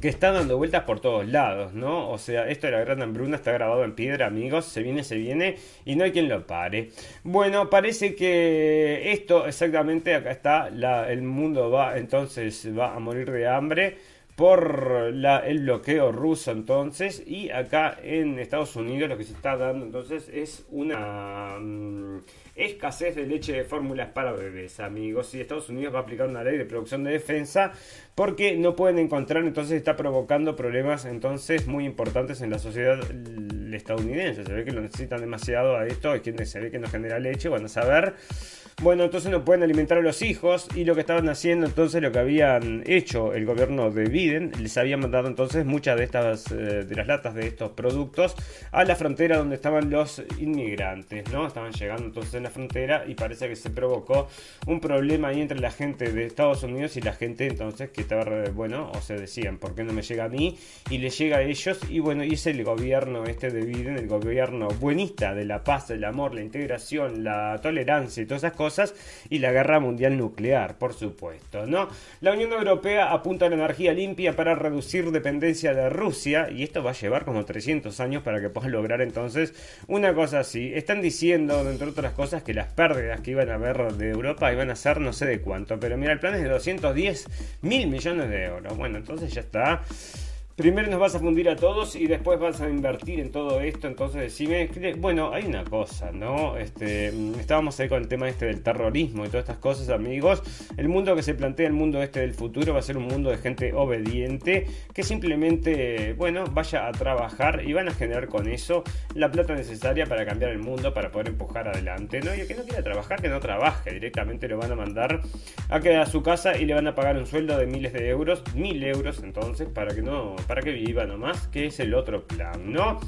que está dando vueltas por todos lados, ¿no? O sea, esto de la gran hambruna está grabado en piedra, amigos, se viene, se viene y no hay quien lo pare. Bueno, parece que esto exactamente acá está, el mundo va entonces va a morir de hambre por el bloqueo ruso entonces y acá en Estados Unidos lo que se está dando entonces es una mm, escasez de leche de fórmulas para bebés amigos. Y Estados Unidos va a aplicar una ley de producción de defensa porque no pueden encontrar entonces está provocando problemas entonces muy importantes en la sociedad estadounidense se ve que lo necesitan demasiado a esto quien se ve que no genera leche van a saber bueno, entonces no pueden alimentar a los hijos y lo que estaban haciendo entonces, lo que habían hecho el gobierno de Biden, les habían mandado entonces muchas de estas, eh, de las latas de estos productos a la frontera donde estaban los inmigrantes, ¿no? Estaban llegando entonces en la frontera y parece que se provocó un problema ahí entre la gente de Estados Unidos y la gente entonces que estaba, bueno, o se decían, ¿por qué no me llega a mí? Y le llega a ellos y bueno, y es el gobierno este de Biden, el gobierno buenista de la paz, el amor, la integración, la tolerancia y todas esas cosas y la guerra mundial nuclear, por supuesto, ¿no? La Unión Europea apunta a la energía limpia para reducir dependencia de Rusia y esto va a llevar como 300 años para que puedan lograr entonces una cosa así. Están diciendo, entre otras cosas, que las pérdidas que iban a haber de Europa iban a ser no sé de cuánto, pero mira, el plan es de 210 mil millones de euros. Bueno, entonces ya está. Primero nos vas a fundir a todos y después vas a invertir en todo esto. Entonces decime, bueno, hay una cosa, ¿no? Este, mm, estábamos ahí con el tema este del terrorismo y todas estas cosas, amigos. El mundo que se plantea, el mundo este del futuro, va a ser un mundo de gente obediente que simplemente, bueno, vaya a trabajar y van a generar con eso la plata necesaria para cambiar el mundo, para poder empujar adelante, ¿no? Y el que no quiera trabajar, que no trabaje, directamente lo van a mandar a quedar a su casa y le van a pagar un sueldo de miles de euros, mil euros entonces, para que no para que viva nomás, que es el otro plan, ¿no?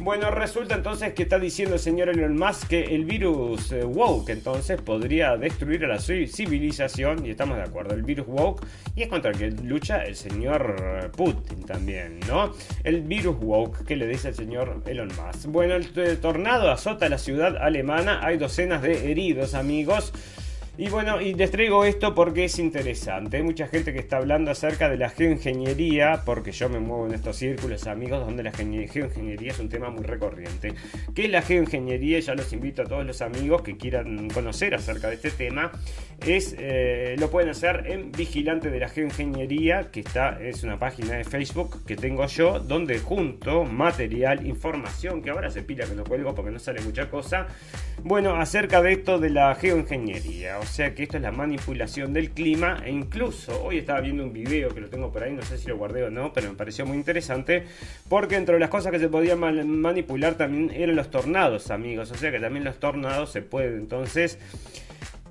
Bueno, resulta entonces que está diciendo el señor Elon Musk que el virus eh, woke entonces podría destruir a la civilización, y estamos de acuerdo, el virus woke, y es contra el que lucha el señor Putin también, ¿no? El virus woke que le dice el señor Elon Musk. Bueno, el tornado azota la ciudad alemana, hay docenas de heridos, amigos. Y bueno, y les traigo esto porque es interesante. Hay mucha gente que está hablando acerca de la geoingeniería, porque yo me muevo en estos círculos, amigos, donde la geoingeniería es un tema muy recorriente. ¿Qué es la geoingeniería? Ya los invito a todos los amigos que quieran conocer acerca de este tema. es eh, lo pueden hacer en Vigilante de la Geoingeniería, que está, es una página de Facebook que tengo yo, donde junto material, información, que ahora se pila que no cuelgo porque no sale mucha cosa, bueno, acerca de esto de la geoingeniería, sea que esto es la manipulación del clima e incluso hoy estaba viendo un video que lo tengo por ahí, no sé si lo guardé o no, pero me pareció muy interesante porque entre las cosas que se podían manipular también eran los tornados, amigos, o sea que también los tornados se pueden. Entonces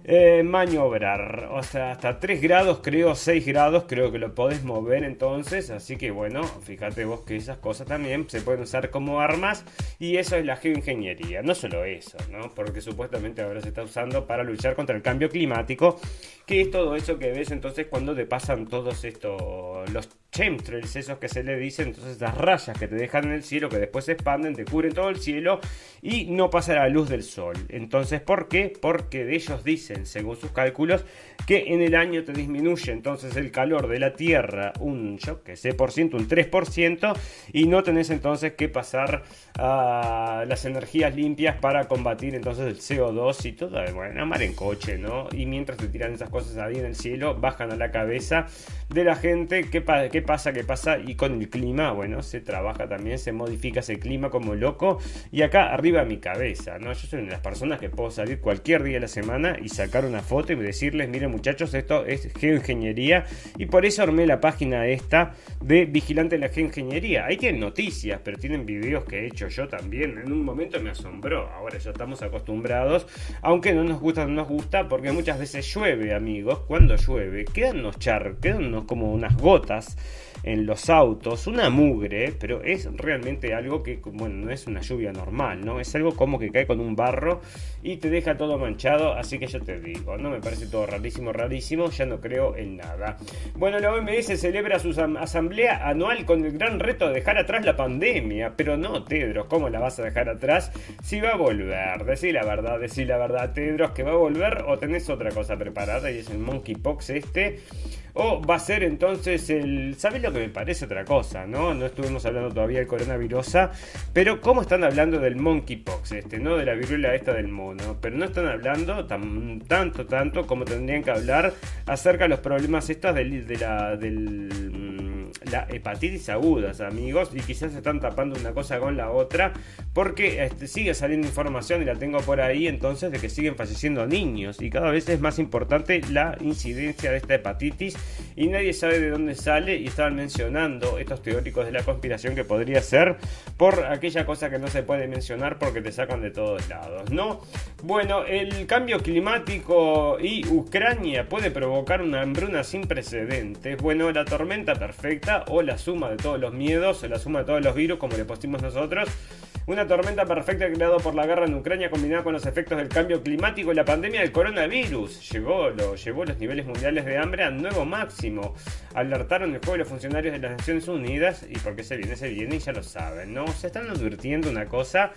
eh, maniobrar. O sea, hasta 3 grados, creo, 6 grados, creo que lo podés mover entonces. Así que bueno, fíjate vos que esas cosas también se pueden usar como armas. Y eso es la geoingeniería. No solo eso, ¿no? Porque supuestamente ahora se está usando para luchar contra el cambio climático. Que es todo eso que ves entonces cuando te pasan todos estos, los chemtrails, esos que se le dicen, entonces las rayas que te dejan en el cielo, que después se expanden, te cubren todo el cielo y no pasa la luz del sol. Entonces, ¿por qué? Porque de ellos dicen, según sus cálculos, que en el año te disminuye entonces el calor de la Tierra un, yo que sé, por ciento, un 3%, y no tenés entonces que pasar a las energías limpias para combatir entonces el CO2 y todo, bueno, amar en coche, ¿no? Y mientras te tiran esas cosas ahí en el cielo, bajan a la cabeza de la gente, ¿qué, qué pasa? ¿Qué pasa? Y con el clima, bueno, se trabaja también, se modifica ese clima como loco, y acá arriba mi cabeza, ¿no? Yo soy una de las personas que puedo salir cualquier día de la semana y sacar una foto y decirles, miren muchachos, esto es geoingeniería, y por eso armé la página esta de Vigilante de la Geoingeniería. Ahí tienen noticias, pero tienen videos que he hecho yo también. En un momento me asombró. Ahora ya estamos acostumbrados. Aunque no nos gusta, no nos gusta. Porque muchas veces llueve, amigos. Cuando llueve, quedan unos char, quedan como unas gotas en los autos, una mugre, pero es realmente algo que, bueno, no es una lluvia normal, ¿no? Es algo como que cae con un barro y te deja todo manchado, así que yo te digo, ¿no? Me parece todo rarísimo, rarísimo, ya no creo en nada. Bueno, la OMS celebra su asamblea anual con el gran reto de dejar atrás la pandemia, pero no, Tedros, ¿cómo la vas a dejar atrás si va a volver? Decí la verdad, decí la verdad, Tedros, que va a volver o tenés otra cosa preparada y es el monkeypox este. O va a ser entonces el... ¿Sabes lo que me parece otra cosa? No, no estuvimos hablando todavía del coronavirus, pero ¿cómo están hablando del monkeypox este, no? De la viruela esta del mono. Pero no están hablando tan, tanto, tanto como tendrían que hablar acerca de los problemas estos del, de la, del la hepatitis agudas, amigos, y quizás están tapando una cosa con la otra, porque este, sigue saliendo información y la tengo por ahí, entonces, de que siguen falleciendo niños, y cada vez es más importante la incidencia de esta hepatitis, y nadie sabe de dónde sale, y estaban mencionando estos teóricos de la conspiración que podría ser por aquella cosa que no se puede mencionar porque te sacan de todos lados, ¿no? Bueno, el cambio climático y Ucrania puede provocar una hambruna sin precedentes. Bueno, la tormenta perfecta o la suma de todos los miedos, o la suma de todos los virus, como le pusimos nosotros. Una tormenta perfecta creada por la guerra en Ucrania combinada con los efectos del cambio climático y la pandemia del coronavirus. Llegó, lo, llevó los niveles mundiales de hambre a nuevo máximo. Alertaron el juego los funcionarios de las Naciones Unidas y porque se viene, se viene y ya lo saben, ¿no? Se están advirtiendo una cosa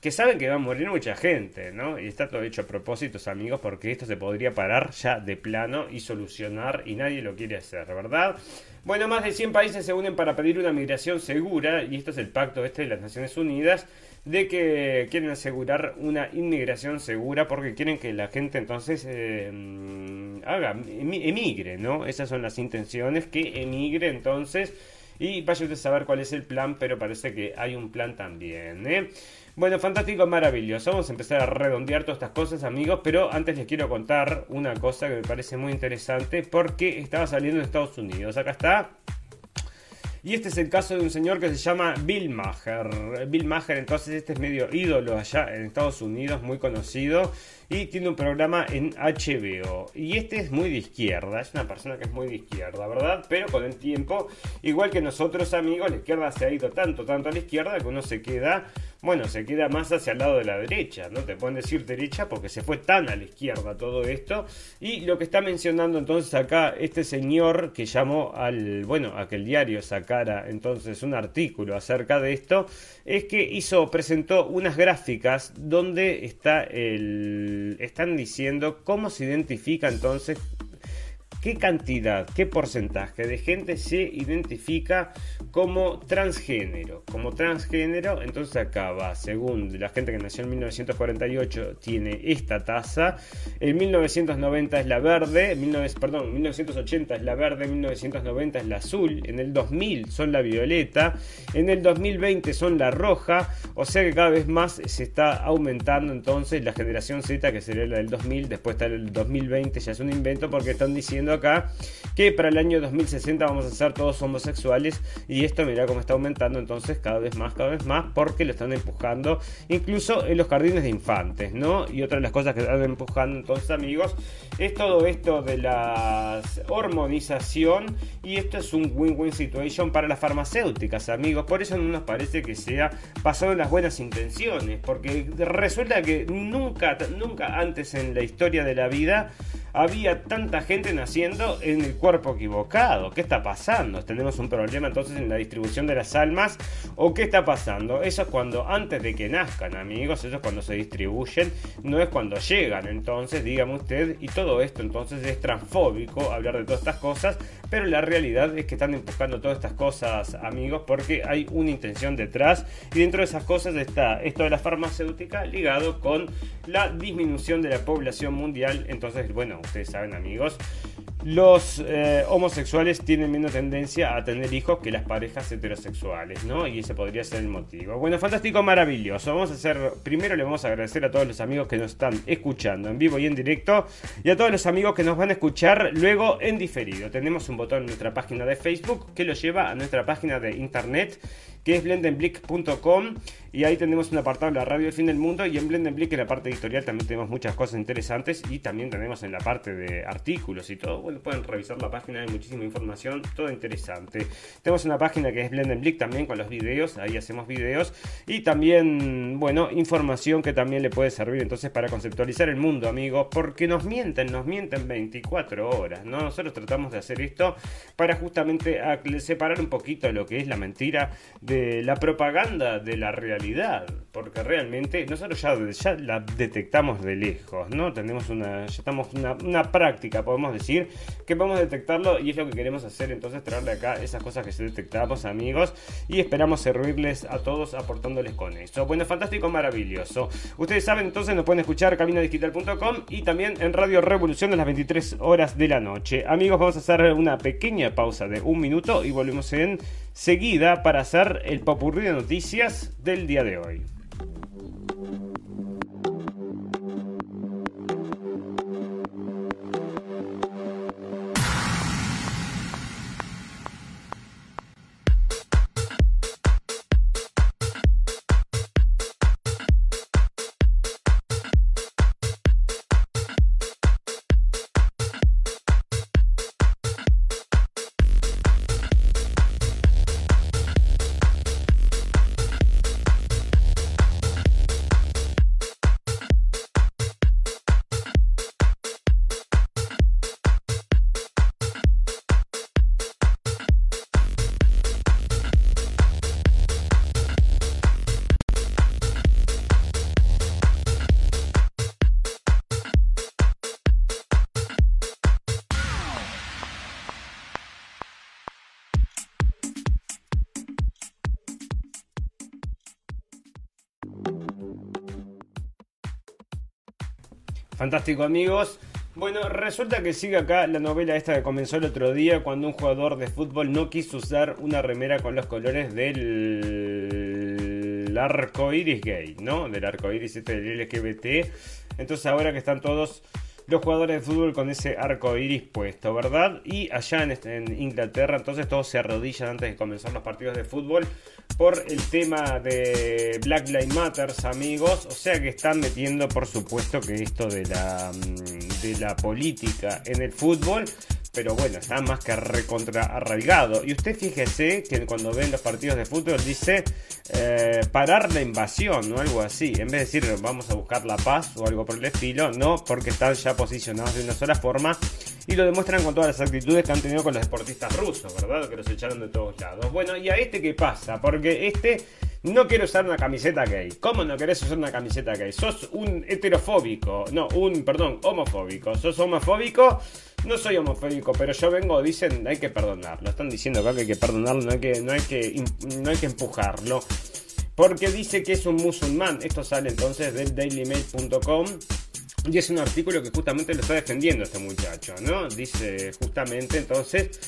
que saben que va a morir mucha gente, ¿no? Y está todo hecho a propósitos, amigos, porque esto se podría parar ya de plano y solucionar y nadie lo quiere hacer, ¿verdad? Bueno, más de 100 países se unen para pedir una migración segura y esto es el pacto este de las Naciones Unidas de que quieren asegurar una inmigración segura porque quieren que la gente entonces eh, haga, emigre, ¿no? Esas son las intenciones, que emigre entonces y vaya usted a saber cuál es el plan, pero parece que hay un plan también, ¿eh? Bueno, fantástico, maravilloso. Vamos a empezar a redondear todas estas cosas, amigos. Pero antes les quiero contar una cosa que me parece muy interesante porque estaba saliendo en Estados Unidos. Acá está. Y este es el caso de un señor que se llama Bill Maher. Bill Maher, entonces, este es medio ídolo allá en Estados Unidos, muy conocido y tiene un programa en HBO. Y este es muy de izquierda, es una persona que es muy de izquierda, ¿verdad? Pero con el tiempo, igual que nosotros amigos, la izquierda se ha ido tanto, tanto a la izquierda que uno se queda, bueno, se queda más hacia el lado de la derecha, ¿no? Te pueden decir derecha porque se fue tan a la izquierda todo esto. Y lo que está mencionando entonces acá este señor que llamó al, bueno, a que el diario sacara entonces un artículo acerca de esto, es que hizo, presentó unas gráficas donde está el están diciendo cómo se identifica entonces ¿qué cantidad, qué porcentaje de gente se identifica como transgénero? Como transgénero, entonces acá va, según la gente que nació en 1948 tiene esta tasa, en 1990 es la verde, perdón, 1980 es la verde, 1990 es la azul, en el 2000 son la violeta, en el 2020 son la roja, o sea que cada vez más se está aumentando entonces la generación Z, que sería la del 2000, después está el 2020, ya es un invento porque están diciendo acá que para el año 2060 vamos a ser todos homosexuales y esto mira cómo está aumentando entonces cada vez más, cada vez más porque lo están empujando incluso en los jardines de infantes, ¿no? Y otra de las cosas que están empujando entonces amigos es todo esto de la hormonización y esto es un win-win situation para las farmacéuticas amigos, por eso no nos parece que sea pasado en las buenas intenciones, porque resulta que nunca, nunca antes en la historia de la vida había tanta gente naciendo en el cuerpo equivocado. ¿Qué está pasando? ¿Tenemos un problema entonces en la distribución de las almas? ¿O qué está pasando? Eso es cuando antes de que nazcan, amigos, eso es cuando se distribuyen, no es cuando llegan. Entonces, dígame usted, y todo esto entonces es transfóbico hablar de todas estas cosas, pero la realidad es que están empujando todas estas cosas, amigos, porque hay una intención detrás y dentro de esas cosas está esto de la farmacéutica ligado con la disminución de la población mundial. Entonces, bueno, ustedes saben amigos, los eh, homosexuales tienen menos tendencia a tener hijos que las parejas heterosexuales, ¿no? Y ese podría ser el motivo. Bueno, fantástico, maravilloso. Vamos a hacer, primero le vamos a agradecer a todos los amigos que nos están escuchando en vivo y en directo y a todos los amigos que nos van a escuchar luego en diferido. Tenemos un botón en nuestra página de Facebook que lo lleva a nuestra página de internet que es blendenblick.com y ahí tenemos un apartado de la radio del fin del mundo y en Blendenblick en la parte editorial también tenemos muchas cosas interesantes y también tenemos en la parte de artículos y todo, bueno, pueden revisar la página, hay muchísima información, todo interesante. Tenemos una página que es Blendenblick también con los videos, ahí hacemos videos y también, bueno, información que también le puede servir entonces para conceptualizar el mundo, amigos, porque nos mienten, nos mienten 24 horas, ¿no? Nosotros tratamos de hacer esto para justamente separar un poquito lo que es la mentira de la propaganda de la realidad, porque realmente nosotros ya, la detectamos de lejos, ¿no? Tenemos una, ya estamos una, una práctica, podemos decir, que podemos detectarlo y es lo que queremos hacer, entonces traerle acá esas cosas que se detectamos, amigos, y esperamos servirles a todos aportándoles con eso. Bueno, fantástico, maravilloso. Ustedes saben, entonces nos pueden escuchar caminodigital.com y también en Radio Revolución a las 23 horas de la noche. Amigos, vamos a hacer una pequeña pausa de un minuto y volvemos en seguida para hacer el popurrí de noticias del día de hoy. Fantástico amigos. Bueno, resulta que sigue acá la novela esta que comenzó el otro día cuando un jugador de fútbol no quiso usar una remera con los colores del arco iris gay, ¿no? Del arco iris este del LGBT. Entonces ahora que están todos los jugadores de fútbol con ese arco iris puesto, ¿verdad? Y allá en, Inglaterra, entonces todos se arrodillan antes de comenzar los partidos de fútbol por el tema de Black Lives Matter, amigos. O sea que están metiendo, por supuesto, que esto de la, mm, de la política en el fútbol pero bueno, está más que recontra arraigado. Y usted fíjese que cuando ven los partidos de fútbol dice eh, parar la invasión o algo así. En vez de decir vamos a buscar la paz o algo por el estilo, no, porque están ya posicionados de una sola forma y lo demuestran con todas las actitudes que han tenido con los deportistas rusos, ¿verdad? Que los echaron de todos lados. Bueno, ¿y a este qué pasa? Porque este no quiero usar una camiseta gay. ¿Cómo no querés usar una camiseta gay? Sos un heterofóbico, no, un, perdón, homofóbico. Sos homofóbico. No soy homofóbico, pero yo vengo, dicen, hay que perdonarlo. Están diciendo acá que hay que perdonarlo, no hay que, no hay que, no hay que empujarlo. Porque dice que es un musulmán. Esto sale entonces del dailymail.com. Y es un artículo que justamente lo está defendiendo este muchacho, ¿no? Dice justamente entonces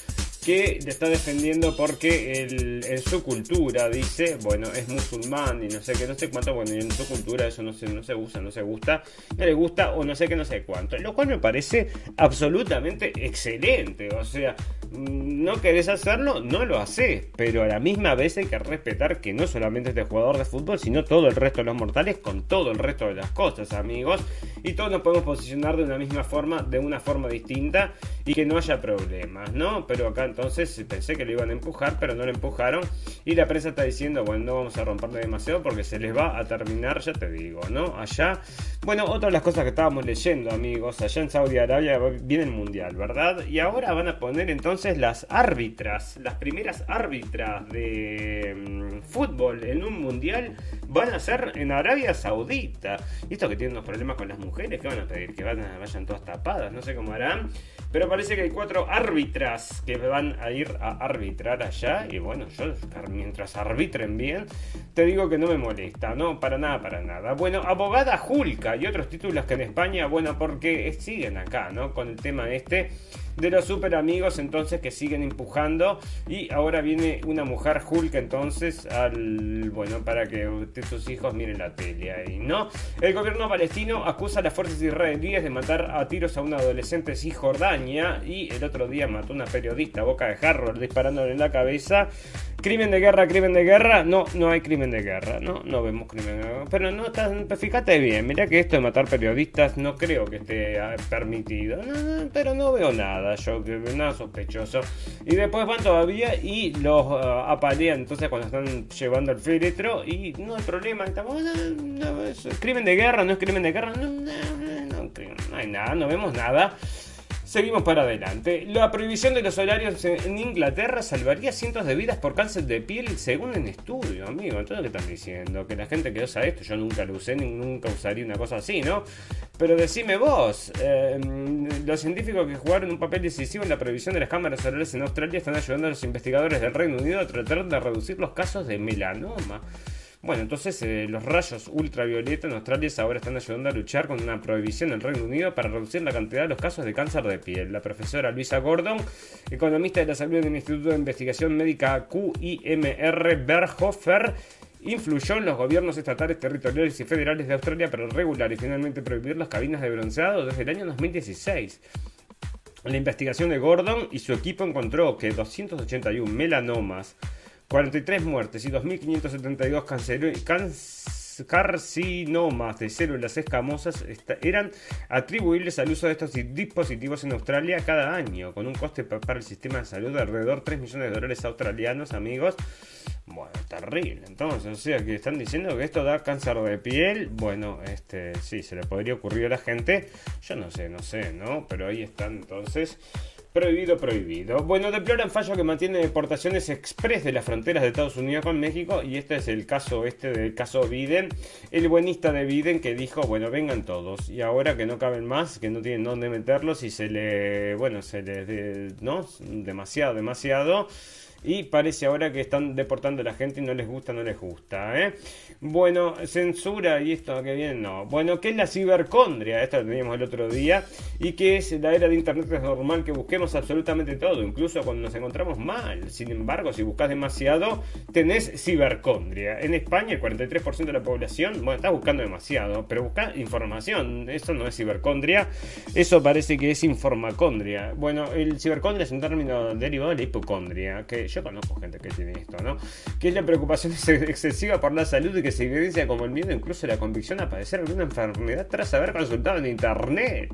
que le está defendiendo porque en su cultura dice, bueno, es musulmán y no sé qué, no sé cuánto, bueno, y en su cultura eso no se, no se usa, no se gusta, no le gusta o no sé qué, no sé cuánto. Lo cual me parece absolutamente excelente, o sea, mm, no querés hacerlo, no lo haces, pero a la misma vez hay que respetar que no solamente este jugador de fútbol, sino todo el resto de los mortales con todo el resto de las cosas, amigos, y todos nos podemos posicionar de una misma forma, de una forma distinta y que no haya problemas, ¿no? Pero acá entonces pensé que lo iban a empujar, pero no lo empujaron. Y la prensa está diciendo, bueno, no vamos a romperle demasiado porque se les va a terminar, ya te digo, ¿no? Allá, bueno, otra de las cosas que estábamos leyendo, amigos, allá en Saudi Arabia viene el mundial, ¿verdad? Y ahora van a poner entonces las árbitras, las primeras árbitras de mm, fútbol en un mundial van a ser en Arabia Saudita. Y esto que tienen unos problemas con las mujeres, que van a pedir? Que vayan todas tapadas, no sé cómo harán. Pero parece que hay cuatro árbitras que van a ir a arbitrar allá. Y bueno, yo mientras arbitren bien, te digo que no me molesta, no, para nada, para nada. Bueno, abogada Julka y otros títulos que en España, bueno, porque siguen acá, ¿no? Con el tema este de los super amigos entonces que siguen empujando. Y ahora viene una mujer Hulk entonces al bueno para que sus hijos miren la tele ahí no el gobierno palestino acusa a las fuerzas israelíes de matar a tiros a un adolescente en Cisjordania y el otro día mató a una periodista boca de jarro disparándole en la cabeza Crimen de guerra, crimen de guerra. No, no hay crimen de guerra, ¿no? No vemos crimen de guerra. Pero no tan, fíjate bien, mira que esto de matar periodistas no creo que esté ah, permitido. pero no veo nada, yo, nada sospechoso. Y después van todavía y los uh, apalean entonces cuando están llevando el féretro y no hay problema. Estamos, no, es crimen de guerra, no es crimen de guerra. No, no, no hay nada, no vemos nada. Seguimos para adelante. La prohibición de los horarios en Inglaterra salvaría cientos de vidas por cáncer de piel, según un estudio, amigo. Entonces, ¿qué están diciendo? Que la gente que usa esto, yo nunca lo usé, nunca usaría una cosa así, ¿no? Pero decime vos, em, los científicos que jugaron un papel decisivo en la prohibición de las cámaras solares en Australia están ayudando a los investigadores del Reino Unido a tratar de reducir los casos de melanoma. Bueno, entonces eh, los rayos ultravioleta en Australia ahora están ayudando a luchar con una prohibición en el Reino Unido para reducir la cantidad de los casos de cáncer de piel. La profesora Luisa Gordon, economista de la salud del Instituto de Investigación Médica QIMR Berghofer, influyó en los gobiernos estatales, territoriales y federales de Australia para regular y finalmente prohibir las cabinas de bronceado desde el año 2016. La investigación de Gordon y su equipo encontró que 281 melanomas 43 muertes y 2.572 carcinomas de células escamosas eran atribuibles al uso de estos dispositivos en Australia cada año, con un coste para el sistema de salud de alrededor de 3 millones de dólares australianos, amigos. Bueno, terrible. Entonces, o sea, que están diciendo que esto da cáncer de piel. Bueno, este, sí, se le podría ocurrir a la gente. Yo no sé, no sé, ¿no? Pero ahí están entonces Prohibido, prohibido. Bueno, deploran fallo que mantiene deportaciones express de las fronteras de Estados Unidos con México y este es el caso este del caso Biden, el buenista de Biden que dijo, bueno, vengan todos y ahora que no caben más, que no tienen dónde meterlos y se le, bueno, se les, ¿no? Demasiado, demasiado y parece ahora que están deportando a la gente y no les gusta, no les gusta. ¿eh? Bueno, censura y esto que viene, no. Bueno, ¿qué es la cibercondria? Esto lo teníamos el otro día. Y que es la era de Internet es normal que busquemos absolutamente todo, incluso cuando nos encontramos mal. Sin embargo, si buscas demasiado, tenés cibercondria. En España, el 43% de la población, bueno, está buscando demasiado, pero busca información. Eso no es cibercondria, eso parece que es informacondria. Bueno, el cibercondria es un término derivado de la hipocondria, que yo conozco gente que tiene esto, ¿no? Que es la preocupación excesiva por la salud y que se evidencia como el miedo, incluso la convicción a padecer alguna enfermedad tras haber consultado en internet.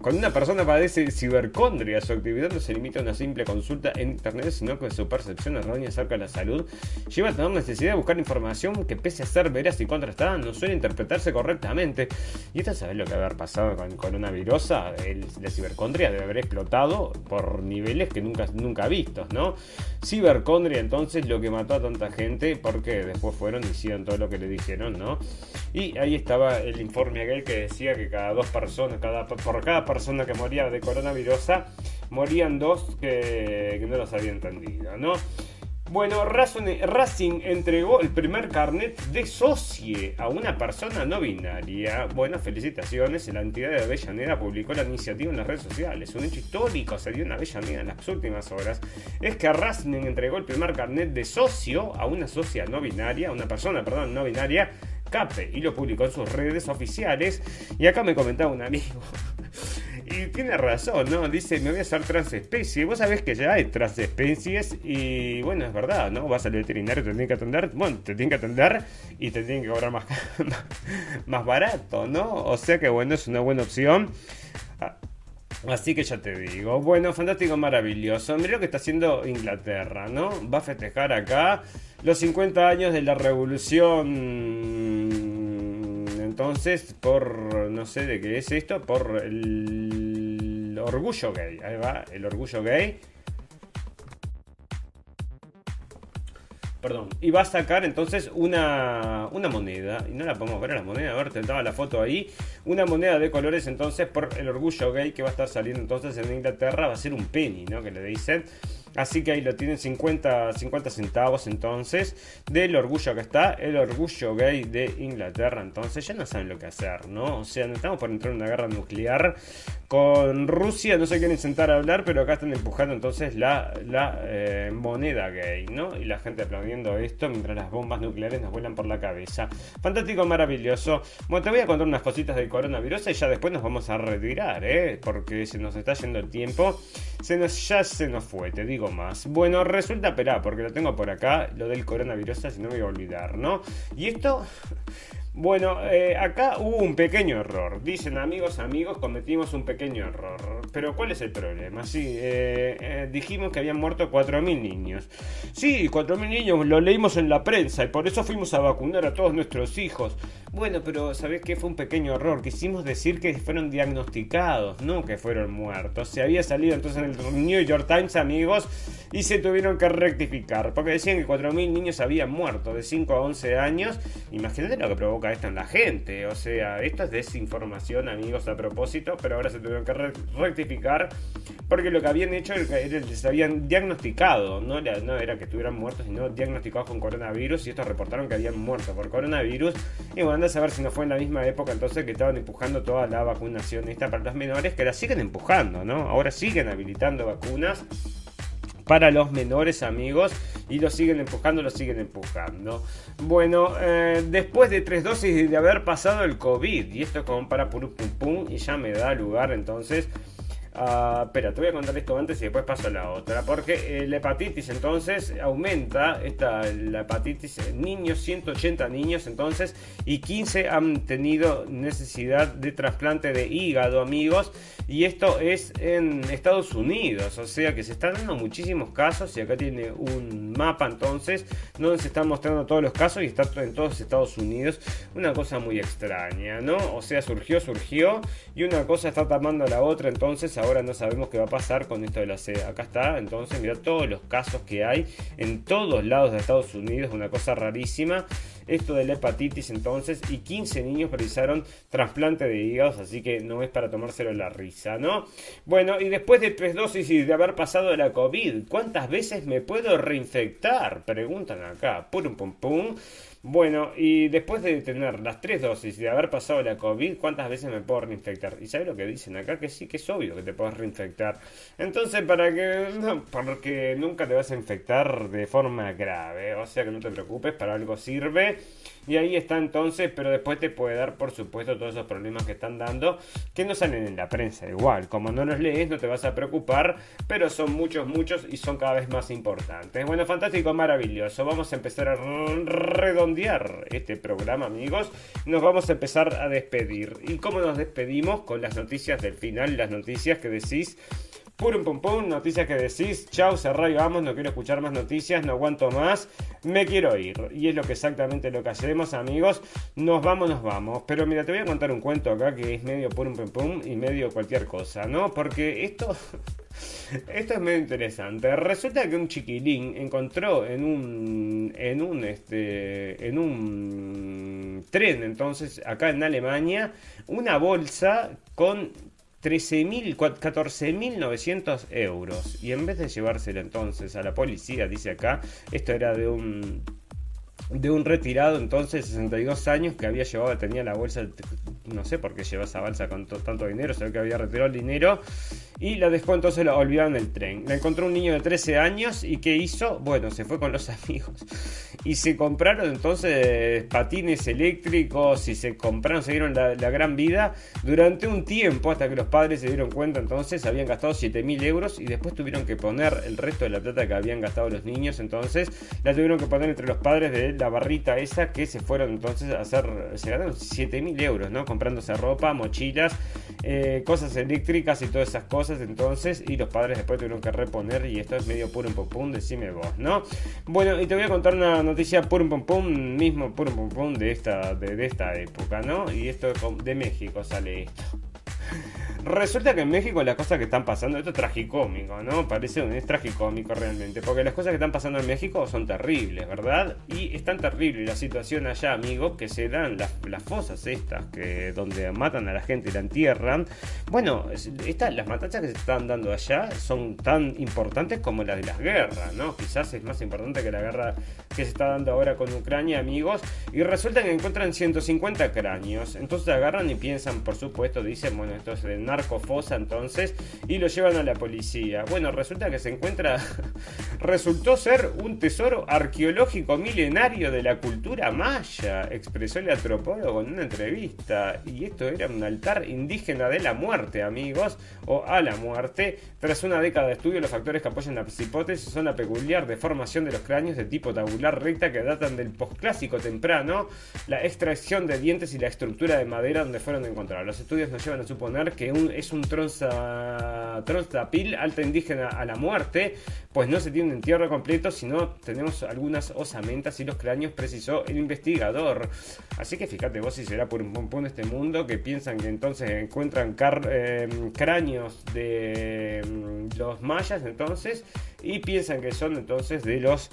Cuando una persona padece cibercondria, su actividad no se limita a una simple consulta en internet, sino que su percepción errónea acerca de la salud lleva a tener necesidad de buscar información que, pese a ser veraz y contrastada, no suele interpretarse correctamente. Y esto sabes lo que haber pasado con coronavirus, el, la cibercondria debe haber explotado por niveles que nunca, nunca vistos, ¿no? Cibercondria entonces lo que mató a tanta gente porque después fueron y hicieron todo lo que le dijeron, ¿no? Y ahí estaba el informe aquel que decía que cada dos personas, cada, por cada persona que moría de coronavirus, morían dos que, que no los había entendido, ¿no? Bueno, Racing entregó el primer carnet de socie a una persona no binaria. Bueno, felicitaciones. La entidad de Avellaneda publicó la iniciativa en las redes sociales. Un hecho histórico se dio en Avellaneda en las últimas horas. Es que Racing entregó el primer carnet de socio a una socia no binaria, una persona, perdón, no binaria, CAPE, y lo publicó en sus redes oficiales. Y acá me comentaba un amigo. Y tiene razón, ¿no? Dice, me voy a hacer transespecie. Vos sabés que ya hay transespecies y bueno, es verdad, ¿no? Vas al veterinario, te tienen que atender, bueno, te tienen que atender y te tienen que cobrar más, más barato, ¿no? O sea que bueno, es una buena opción. Ah, así que ya te digo. Bueno, fantástico, maravilloso. Mira lo que está haciendo Inglaterra, ¿no? Va a festejar acá los 50 años de la revolución entonces por, no sé de qué es esto, por el orgullo gay. Ahí va, el orgullo gay. Perdón. Y va a sacar entonces una, una moneda. Y no la podemos ver a la moneda. A ver, te la foto ahí. Una moneda de colores entonces por el orgullo gay que va a estar saliendo entonces en Inglaterra. Va a ser un penny, ¿no? Que le dicen. Así que ahí lo tienen 50, 50 centavos entonces del orgullo que está, el orgullo gay de Inglaterra. Entonces ya no saben lo que hacer, ¿no? O sea, estamos por entrar en una guerra nuclear con Rusia, no se quieren sentar a hablar, pero acá están empujando entonces la, la eh, moneda gay, ¿no? Y la gente aplaudiendo esto mientras las bombas nucleares nos vuelan por la cabeza. Fantástico, maravilloso. Bueno, te voy a contar unas cositas del coronavirus y ya después nos vamos a retirar, ¿eh? Porque se nos está yendo el tiempo. Se nos, ya se nos fue, te digo más. Bueno, resulta, espera, porque lo tengo por acá, lo del coronavirus, si no me voy a olvidar, ¿no? Y esto bueno, eh, acá hubo un pequeño error. Dicen amigos, amigos, cometimos un pequeño error. Pero ¿cuál es el problema? Sí, eh, eh, dijimos que habían muerto 4.000 niños. Sí, 4.000 niños, lo leímos en la prensa y por eso fuimos a vacunar a todos nuestros hijos. Bueno, pero ¿sabés qué? Fue un pequeño error. Quisimos decir que fueron diagnosticados, no que fueron muertos. Se había salido entonces en el New York Times, amigos, y se tuvieron que rectificar. Porque decían que 4.000 niños habían muerto de 5 a 11 años. Imagínate lo que provocó esto en la gente. O sea, esto es desinformación, amigos, a propósito, pero ahora se tuvieron que rectificar porque lo que habían hecho era que les habían diagnosticado, no era, no era que estuvieran muertos, sino diagnosticados con coronavirus y estos reportaron que habían muerto por coronavirus. Y bueno, a saber si no fue en la misma época entonces que estaban empujando toda la vacunación esta para los menores, que la siguen empujando, ¿no? Ahora siguen habilitando vacunas para los menores amigos y lo siguen empujando, lo siguen empujando. Bueno, eh, después de tres dosis de haber pasado el COVID, y esto es como para pum pum pum, y ya me da lugar entonces Uh, espera, te voy a contar esto antes y después paso a la otra. Porque eh, la hepatitis entonces aumenta, esta, la hepatitis en niños, 180 niños entonces, y 15 han tenido necesidad de trasplante de hígado, amigos. Y esto es en Estados Unidos, o sea que se están dando muchísimos casos y acá tiene un mapa entonces donde se están mostrando todos los casos y está en todos Estados Unidos. Una cosa muy extraña, ¿no? O sea, surgió, surgió y una cosa está tapando a la otra entonces ahora no sabemos qué va a pasar con esto de la C. Acá está, entonces, mira todos los casos que hay en todos lados de Estados Unidos, una cosa rarísima. Esto de la hepatitis entonces, y 15 niños precisaron trasplante de hígados, así que no es para tomárselo la risa, ¿no? Bueno, y después de tres dosis y de haber pasado la COVID, ¿cuántas veces me puedo reinfectar? Preguntan acá, pum pum pum. Bueno, y después de tener las tres dosis y de haber pasado la COVID, ¿cuántas veces me puedo reinfectar? Y sabes lo que dicen acá, que sí, que es obvio que te puedes reinfectar. Entonces, para que, no, porque nunca te vas a infectar de forma grave, o sea que no te preocupes, para algo sirve. Y ahí está entonces, pero después te puede dar, por supuesto, todos esos problemas que están dando, que no salen en la prensa igual. Como no los lees, no te vas a preocupar, pero son muchos, muchos y son cada vez más importantes. Bueno, fantástico, maravilloso. Vamos a empezar a redondear este programa, amigos. Nos vamos a empezar a despedir. ¿Y cómo nos despedimos? Con las noticias del final, las noticias que decís Purum pum pum, noticias que decís, chau, cerrá y vamos, no quiero escuchar más noticias, no aguanto más, me quiero ir. Y es lo que exactamente lo que hacemos, amigos. Nos vamos, nos vamos. Pero mira, te voy a contar un cuento acá que es medio purum pum pum y medio cualquier cosa, ¿no? Porque esto. Esto es medio interesante. Resulta que un chiquilín encontró en un en un este en un tren entonces acá en Alemania una bolsa con 13.000, 14.900 euros. Y en vez de llevárselo entonces a la policía, dice acá, esto era de un de un retirado entonces 62 años que había llevado, tenía la bolsa, no sé por qué lleva esa bolsa con tanto dinero, ve que había retirado el dinero y la dejó entonces la olvidaron en el tren. La encontró un niño de 13 años y ¿qué hizo? Bueno, se fue con los amigos y se compraron entonces patines eléctricos y se compraron, se dieron la, gran vida durante un tiempo hasta que los padres se dieron cuenta entonces habían gastado 7 mil euros y después tuvieron que poner el resto de la plata que habían gastado los niños entonces la tuvieron que poner entre los padres de la barrita esa que se fueron entonces a hacer, se ganaron 7 mil euros, ¿no? Comprándose ropa, mochilas, eh, cosas eléctricas y todas esas cosas entonces y los padres después tuvieron que reponer y esto es medio puro pum pum, decime vos, ¿no? Bueno, y te voy a contar una noticia puro pum pum, mismo puro pum pum de esta, de, de esta época, ¿no? Y esto de México sale esto. Resulta que en México las cosas que están pasando, esto es tragicómico, ¿no? Parece un es tragicómico realmente, porque las cosas que están pasando en México son terribles, ¿verdad? Y es tan terrible la situación allá, amigo, que se dan las, fosas estas, que donde matan a la gente y la entierran. Bueno, estas, las matanzas que se están dando allá son tan importantes como las de las guerras, ¿no? Quizás es más importante que la guerra que se está dando ahora con Ucrania, amigos. Y resulta que encuentran 150 cráneos. Entonces agarran y piensan, por supuesto, dicen, bueno, esto es de narcofosa entonces y lo llevan a la policía. Bueno, resulta que se encuentra, resultó ser un tesoro arqueológico milenario de la cultura maya, expresó el antropólogo en una entrevista. Y esto era un altar indígena de la muerte, amigos, o a la muerte. Tras una década de estudio, los factores que apoyan las hipótesis son la peculiar deformación de los cráneos de tipo tabular recta que datan del posclásico temprano, la extracción de dientes y la estructura de madera donde fueron encontrados. Los estudios nos llevan a suponer que un es un tronza, pil alta indígena a la muerte, pues no se tiene un entierro completo, sino tenemos algunas osamentas y los cráneos, precisó el investigador. Así que fíjate vos si será por un pompón este mundo que piensan que entonces encuentran em, cráneos de em, los mayas entonces y piensan que son entonces de los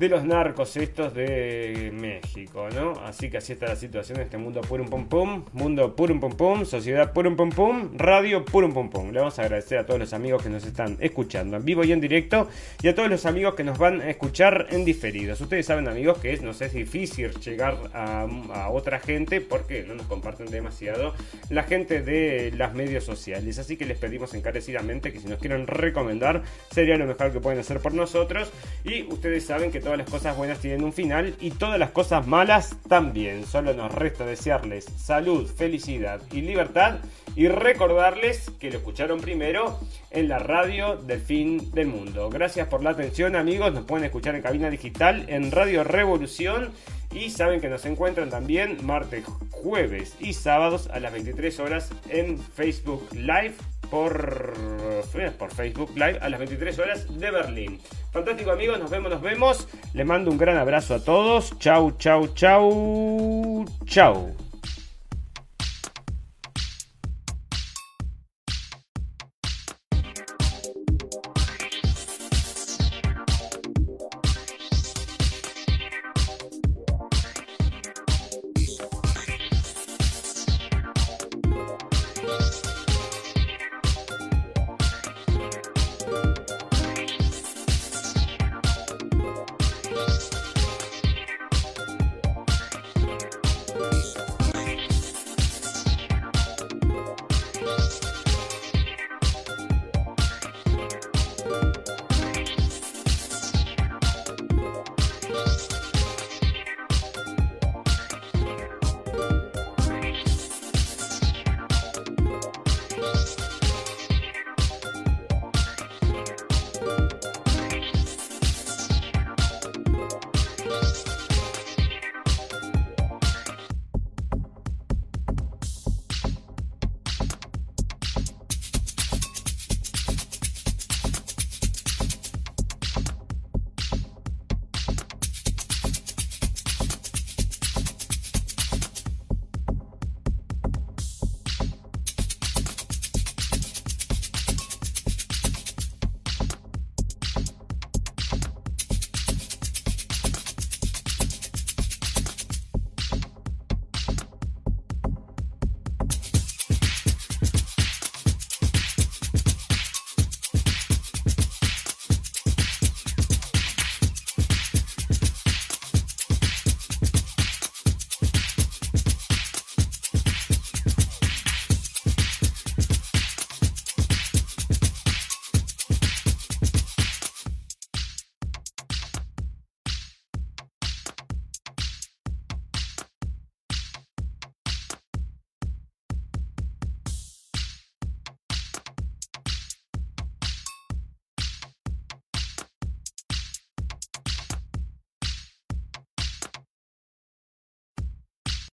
de los narcos estos de México, ¿no? Así que así está la situación en este mundo purum pum pum, mundo purum pum pum, sociedad purum pum pum, radio purum pum pum. Le vamos a agradecer a todos los amigos que nos están escuchando en vivo y en directo y a todos los amigos que nos van a escuchar en diferidos. Ustedes saben, amigos, que es, nos es difícil llegar a, a otra gente porque no nos comparten demasiado la gente de las medios sociales. Así que les pedimos encarecidamente que si nos quieren recomendar sería lo mejor que pueden hacer por nosotros y ustedes saben que todas las cosas buenas tienen un final y todas las cosas malas también. Solo nos resta desearles salud, felicidad y libertad y recordarles que lo escucharon primero en la radio del fin del mundo. Gracias por la atención amigos, nos pueden escuchar en cabina digital en Radio Revolución y saben que nos encuentran también martes, jueves y sábados a las 23 horas en Facebook Live por, por Facebook Live a las 23 horas de Berlín. Fantástico amigos, nos vemos, nos vemos. Les mando un gran abrazo a todos. Chau, chau, chau, chau.